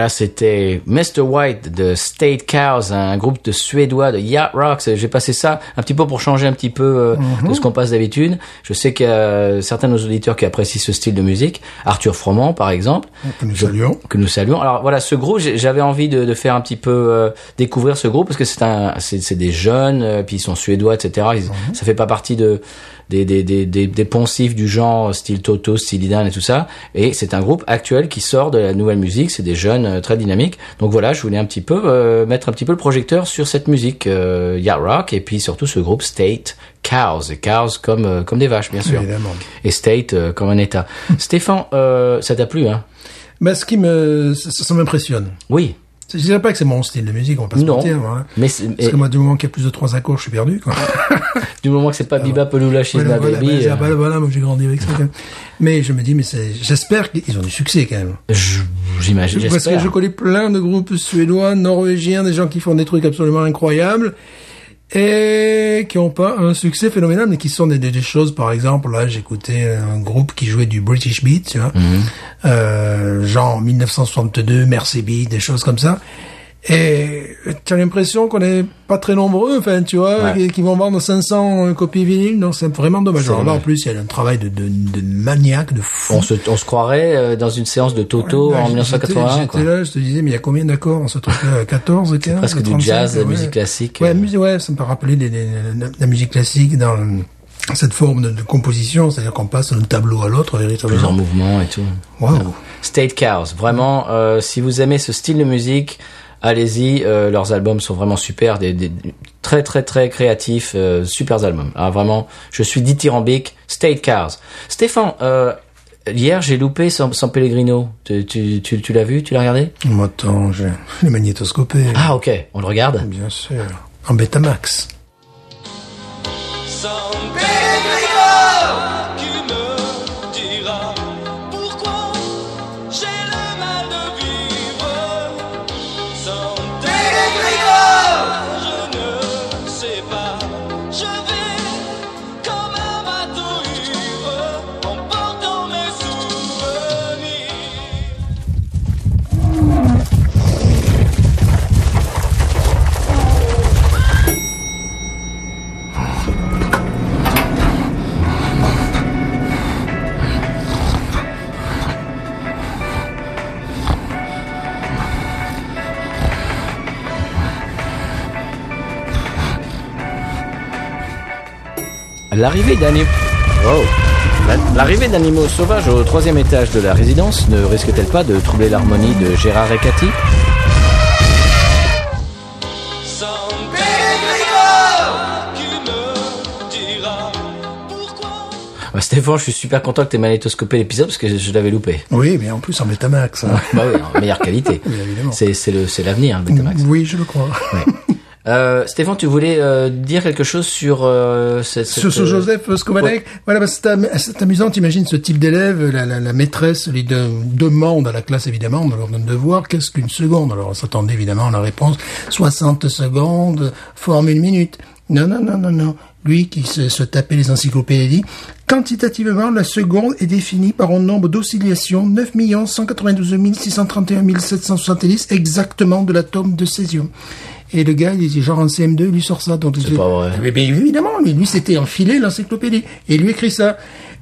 Voilà, c'était Mr. White de State Cows, un groupe de suédois de Yacht Rock. J'ai passé ça un petit peu pour changer un petit peu euh, de ce qu'on passe d'habitude. Je sais qu'il y a certains de nos auditeurs qui apprécient ce style de musique. Arthur Froment, par exemple. Que nous saluons. Que nous saluons. Alors voilà, ce groupe, j'avais envie de, de faire un petit peu euh, découvrir ce groupe parce que c'est un, c'est des jeunes, euh, puis ils sont suédois, etc. Ils- Ça fait pas partie de des, des, des, des, des poncifs du genre style Toto, style Idan et tout ça. Et c'est un groupe actuel qui sort de la nouvelle musique. C'est des jeunes euh, très dynamiques. Donc voilà, je voulais un petit peu euh, mettre un petit peu le projecteur sur cette musique euh, yacht rock et puis surtout ce groupe State Cows. Et cows comme euh, comme des vaches, bien sûr. Évidemment. Et State euh, comme un État. Stéphane, euh, ça t'a plu, hein? Mais ce qui me, ça, ça m'impressionne. Oui. Je dirais pas que c'est mon style de musique, on va pas se Non. mentir. Mais, Parce que moi, du moment qu'il y a plus de trois accords, je suis perdu. Quoi. du moment que c'est pas Biba Pelula She's Voilà, voilà, Baby, voilà, euh, voilà, moi j'ai grandi avec ça. quand même. Mais je me dis, mais j'espère qu'ils ont du succès quand même. j'imagine, Parce que je connais plein de groupes suédois, norvégiens, des gens qui font des trucs absolument incroyables et qui ont pas un succès phénoménal, mais qui sont des, des, des choses, par exemple, là, j'écoutais un groupe qui jouait du British Beat, tu vois, euh, genre 1962, Mercy Beat, des choses comme ça. Et tu as l'impression qu'on est pas très nombreux, enfin, tu vois, Ouais. qui, vont vendre 500 copies vinyles, donc c'est vraiment dommage. Alors là, en plus, il y a un travail de, de, de maniaque, de fou. On se, on se croirait euh, dans une séance de Toto Ouais, en j'étais- 1981. J'étais là, je te disais, mais il y a combien d'accords dans ce truc-là? 14, 15 presque du 35, jazz, de la ouais. musique classique. Ouais, euh. musique, ouais, ça me peut rappeler les- les- la, la musique classique dans le- cette forme de, de composition, c'est-à-dire qu'on passe d'un tableau à l'autre Plusieurs véritablement. mouvements et tout. Waouh. State Cows, vraiment, euh, si vous aimez ce style de musique, allez-y. euh, leurs albums sont vraiment super, des, des- très très très créatifs, euh, super albums. Ah, vraiment, je suis dithyrambique. State Cows. Stéphane, euh, hier j'ai loupé San, San Pellegrino. Tu, tu, tu, tu l'as vu Tu l'as regardé? Moi, attends, j'ai le magnétoscopé. Ah ok, on le regarde? Bien sûr. En Betamax. San L'arrivée d'animaux. Oh. La- L'arrivée d'animaux sauvages au troisième étage de la résidence ne risque-t-elle pas de troubler l'harmonie de Gérard et Cathy? San Pellegrino qui me dira pourquoi. Ouais, Stéphane, je suis super content que tu aies magnétoscopé l'épisode parce que je, je l'avais loupé. Oui, mais en plus en Betamax. hein. bah oui, en meilleure qualité. Bien évidemment. C'est c'est le c'est l'avenir, le Betamax. Oui, je le crois. Euh, Stéphane, tu voulais euh, dire quelque chose sur euh, cette, Sur cette, euh, Joseph Skobanek, voilà, bah, c'est am- c'est amusant, t'imagines ce type d'élève, la, la, la maîtresse lui de- demande à la classe, évidemment, on leur donne devoir, qu'est-ce qu'une seconde? Alors on s'attendait évidemment à la réponse, 60 secondes, forme une minute. Non, non, non, non, non. Lui qui se, se tapait les encyclopédies, quantitativement, la seconde est définie par un nombre d'oscillations 9 192 631 770 exactement de l'atome de césium. Et le gars, il était genre en CM2, il lui sort ça. Donc C'est pas vrai. mais, mais évidemment, lui, lui c'était enfilé l'encyclopédie. Et il lui écrit ça.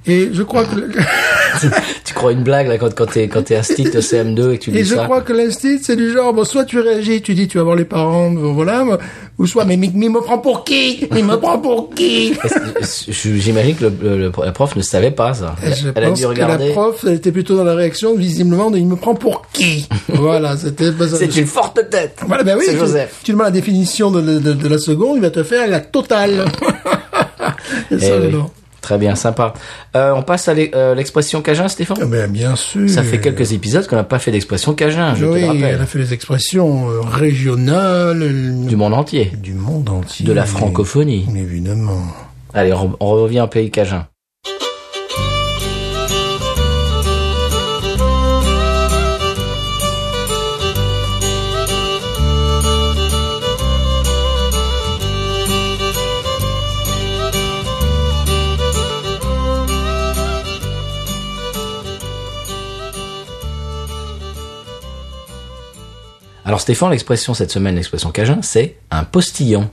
Et je crois que, Tu crois une blague là quand quand t'es quand t'es instit au CM2 et que tu et dis je ça crois que l'instit, c'est du genre, bon, soit tu réagis, tu dis, tu vas voir les parents, voilà, ou soit, mais, mais, mais il me prend pour qui? Il me prend pour qui? Je- J'imagine que le, le- le- la prof ne savait pas ça. Et je Elle a pense dû que la prof, elle était plutôt dans la réaction, visiblement, de, il me prend pour qui? voilà, c'était, C'est une forte tête. Voilà, ben oui, C'est tu, Joseph. tu demandes la définition de, de, de la seconde, il va te faire la totale. Et Eh ça, oui. Très bien, sympa. Euh, on passe à euh, l'expression Cajun, Stéphane? Ben, bien sûr. Ça fait quelques épisodes qu'on n'a pas fait d'expression Cajun, je oui, te le elle a fait les expressions euh, régionales euh, Du monde entier. du monde entier. De la francophonie. Évidemment. Allez, on, on revient au pays Cajun. Alors Stéphane, l'expression cette semaine, l'expression cajun, c'est un postillon.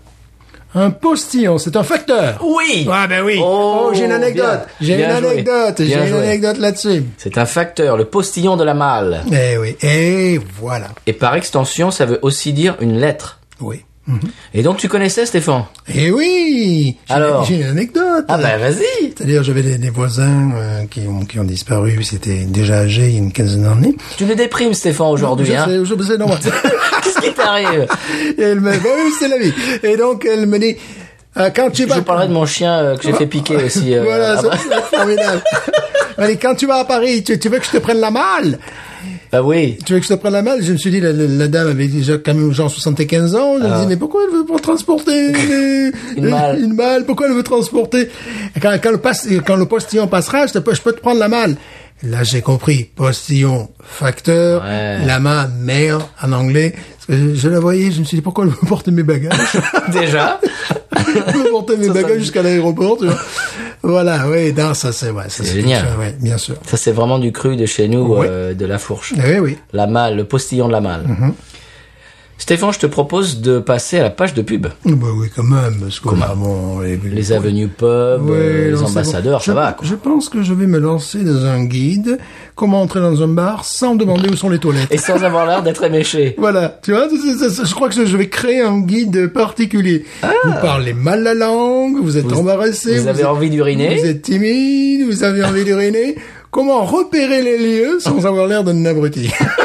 Un postillon, c'est un facteur. Oui Ah ben oui. Oh, Oh, j'ai une anecdote. J'ai une anecdote. J'ai une anecdote là-dessus. C'est un facteur, le postillon de la malle. Eh oui. Et voilà. Et par extension, ça veut aussi dire une lettre. Oui. Et donc tu connaissais Stéphane? Eh oui. Alors? J'ai une anecdote. Ah ben vas-y C'est-à-dire, j'avais des, des voisins euh, qui, ont, qui ont disparu, c'était déjà âgés, il y a une quinzaine d'années. Tu nous déprimes Stéphane aujourd'hui, Je hein? sais, je sais, normal. Qu'est-ce qui t'arrive? Et elle me, bah oui, c'est la vie. Et donc, elle me dit, euh, quand tu vas... Je parlerai de mon chien euh, que j'ai fait piquer aussi. euh, Voilà, c'est c'est formidable. Elle dit, quand tu vas à Paris, tu, tu veux que je te prenne la malle? Bah oui. Tu veux que je te prenne la malle? Je me suis dit, la, la- la dame avait déjà quand même genre 75 ans. Je me dis, mais pourquoi elle veut pas transporter? Une, Ah. Une malle. Une malle, pourquoi elle veut transporter? Quand, quand, le quand le postillon passera, je, te, peux- je peux te prendre la malle. Là, j'ai compris. Postillon, facteur, Ouais. la main, mère, en anglais. Parce que je, je la voyais, je me suis dit, pourquoi elle veut porter mes bagages Déjà Elle veut porter mes Ça, bagages me- jusqu'à l'aéroport, tu vois. Voilà, oui, non, ça c'est, ouais, ça, génial. ouais, bien sûr. Ça c'est vraiment du cru de chez nous, euh, de la fourche. Oui, oui. La malle, le postillon de la malle. Mhm. Stéphane, je te propose de passer à la page de pub. Bah oui, quand même, parce que bon, les, Les avenues pub, Oui, euh, les ambassadeurs, bon. ça va. quoi. Je pense que je vais me lancer dans un guide, comment entrer dans un bar sans demander où sont les toilettes. Et sans avoir l'air d'être éméché. Voilà, tu vois, je crois que je vais créer un guide particulier. Vous parlez mal la langue, vous êtes Ah. Vous- embarrassé, vous avez êtes- envie d'uriner. vous êtes timide, vous avez envie d'uriner. Comment repérer les lieux sans avoir l'air d'un abruti?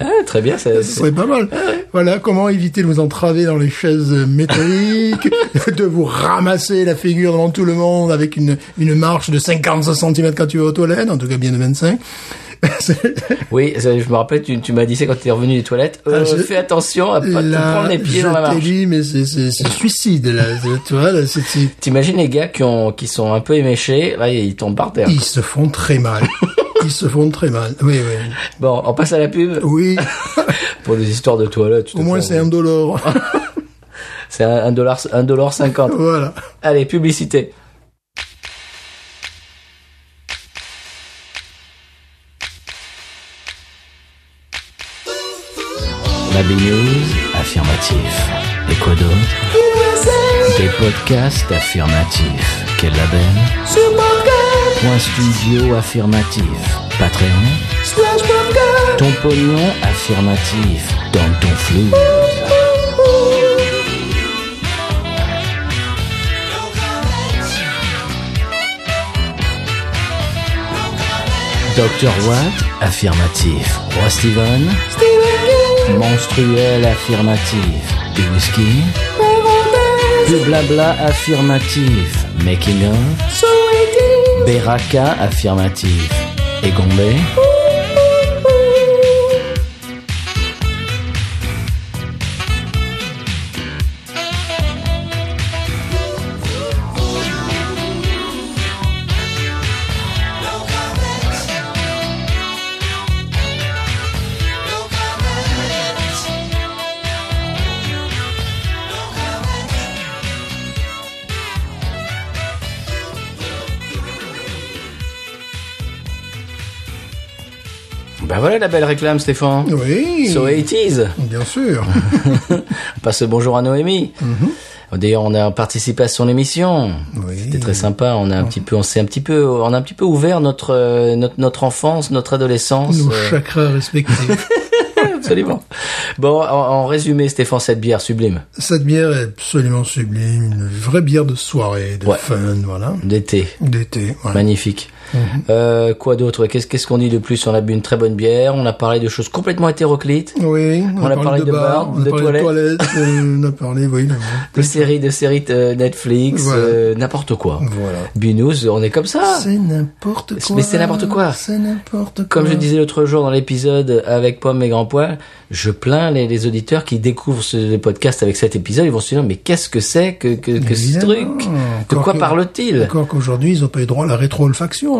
Ah, très bien, ça, Ce serait pas mal. Voilà, comment éviter de vous entraver dans les chaises métalliques, de vous ramasser la figure devant tout le monde avec une, une marche de 50 cm quand tu vas aux toilettes, en tout cas bien de 25. C'est- Oui, je me rappelle, tu, tu m'as dit ça quand tu es revenu des toilettes. Euh, Ah, je- Fais attention à pas te prendre les pieds dans la marche. dit, mais c'est, c'est, c'est suicide, là. C'est- Tu vois, là, c'est, c'est- T'imagines les gars qui ont, qui sont un peu éméchés, là, ils tombent par terre. ils se font très mal. Ils se font très mal. Oui, oui. Bon, on passe à la pub. Oui. Pour des histoires de toilettes. Au moins, c'est un dollar. C'est un, un dollar, un dollar cinquante. voilà. Allez, publicité. La B-News, affirmatif. Et quoi d'autre? Des podcasts affirmatifs. Quel label? Studio affirmatif. Patreon Ton pognon affirmatif. Dans ton flou. Dr. Watt, affirmatif. Roi Steven, monstruel, affirmatif. Du whisky, du blabla, affirmatif. Making of, Beraka, affirmatif. Et Gombe, Ben voilà la belle réclame, Stéphane. Oui. So 80s. Bien sûr. On passe le bonjour à Noémie. D'ailleurs, on a participé à son émission. Oui. C'était très sympa. On a un petit peu, on s'est un petit peu, on a un petit peu ouvert notre euh, notre, notre enfance, notre adolescence. Nos euh, chakras respectifs. absolument. Bon, en, en résumé, Stéphane, cette bière sublime Cette bière est absolument sublime. Une vraie bière de soirée, de Ouais. fun, voilà. d'été, D'été, voilà. magnifique. Mhm. Euh, quoi d'autre Qu'est-ce qu'est-ce qu'on dit de plus On a bu une très bonne bière. On a parlé de choses complètement hétéroclites. Oui, on, a parlé de bar, on a de toilettes. de toilettes, on a parlé, oui. de- De séries, de séries euh, Netflix, Voilà. euh, n'importe quoi. Voilà. Binous, on est comme ça. C'est n'importe quoi. Mais c'est n'importe quoi. C'est n'importe quoi. Comme je disais l'autre jour dans l'épisode avec Pomme et Grand Poil, je plains les, les auditeurs qui découvrent ce podcast avec cet épisode. Ils vont se dire, mais qu'est-ce que c'est que, que, que ce truc? De quoi parle-t-il? Encore qu'aujourd'hui, ils ont pas eu droit à la rétro-olfaction.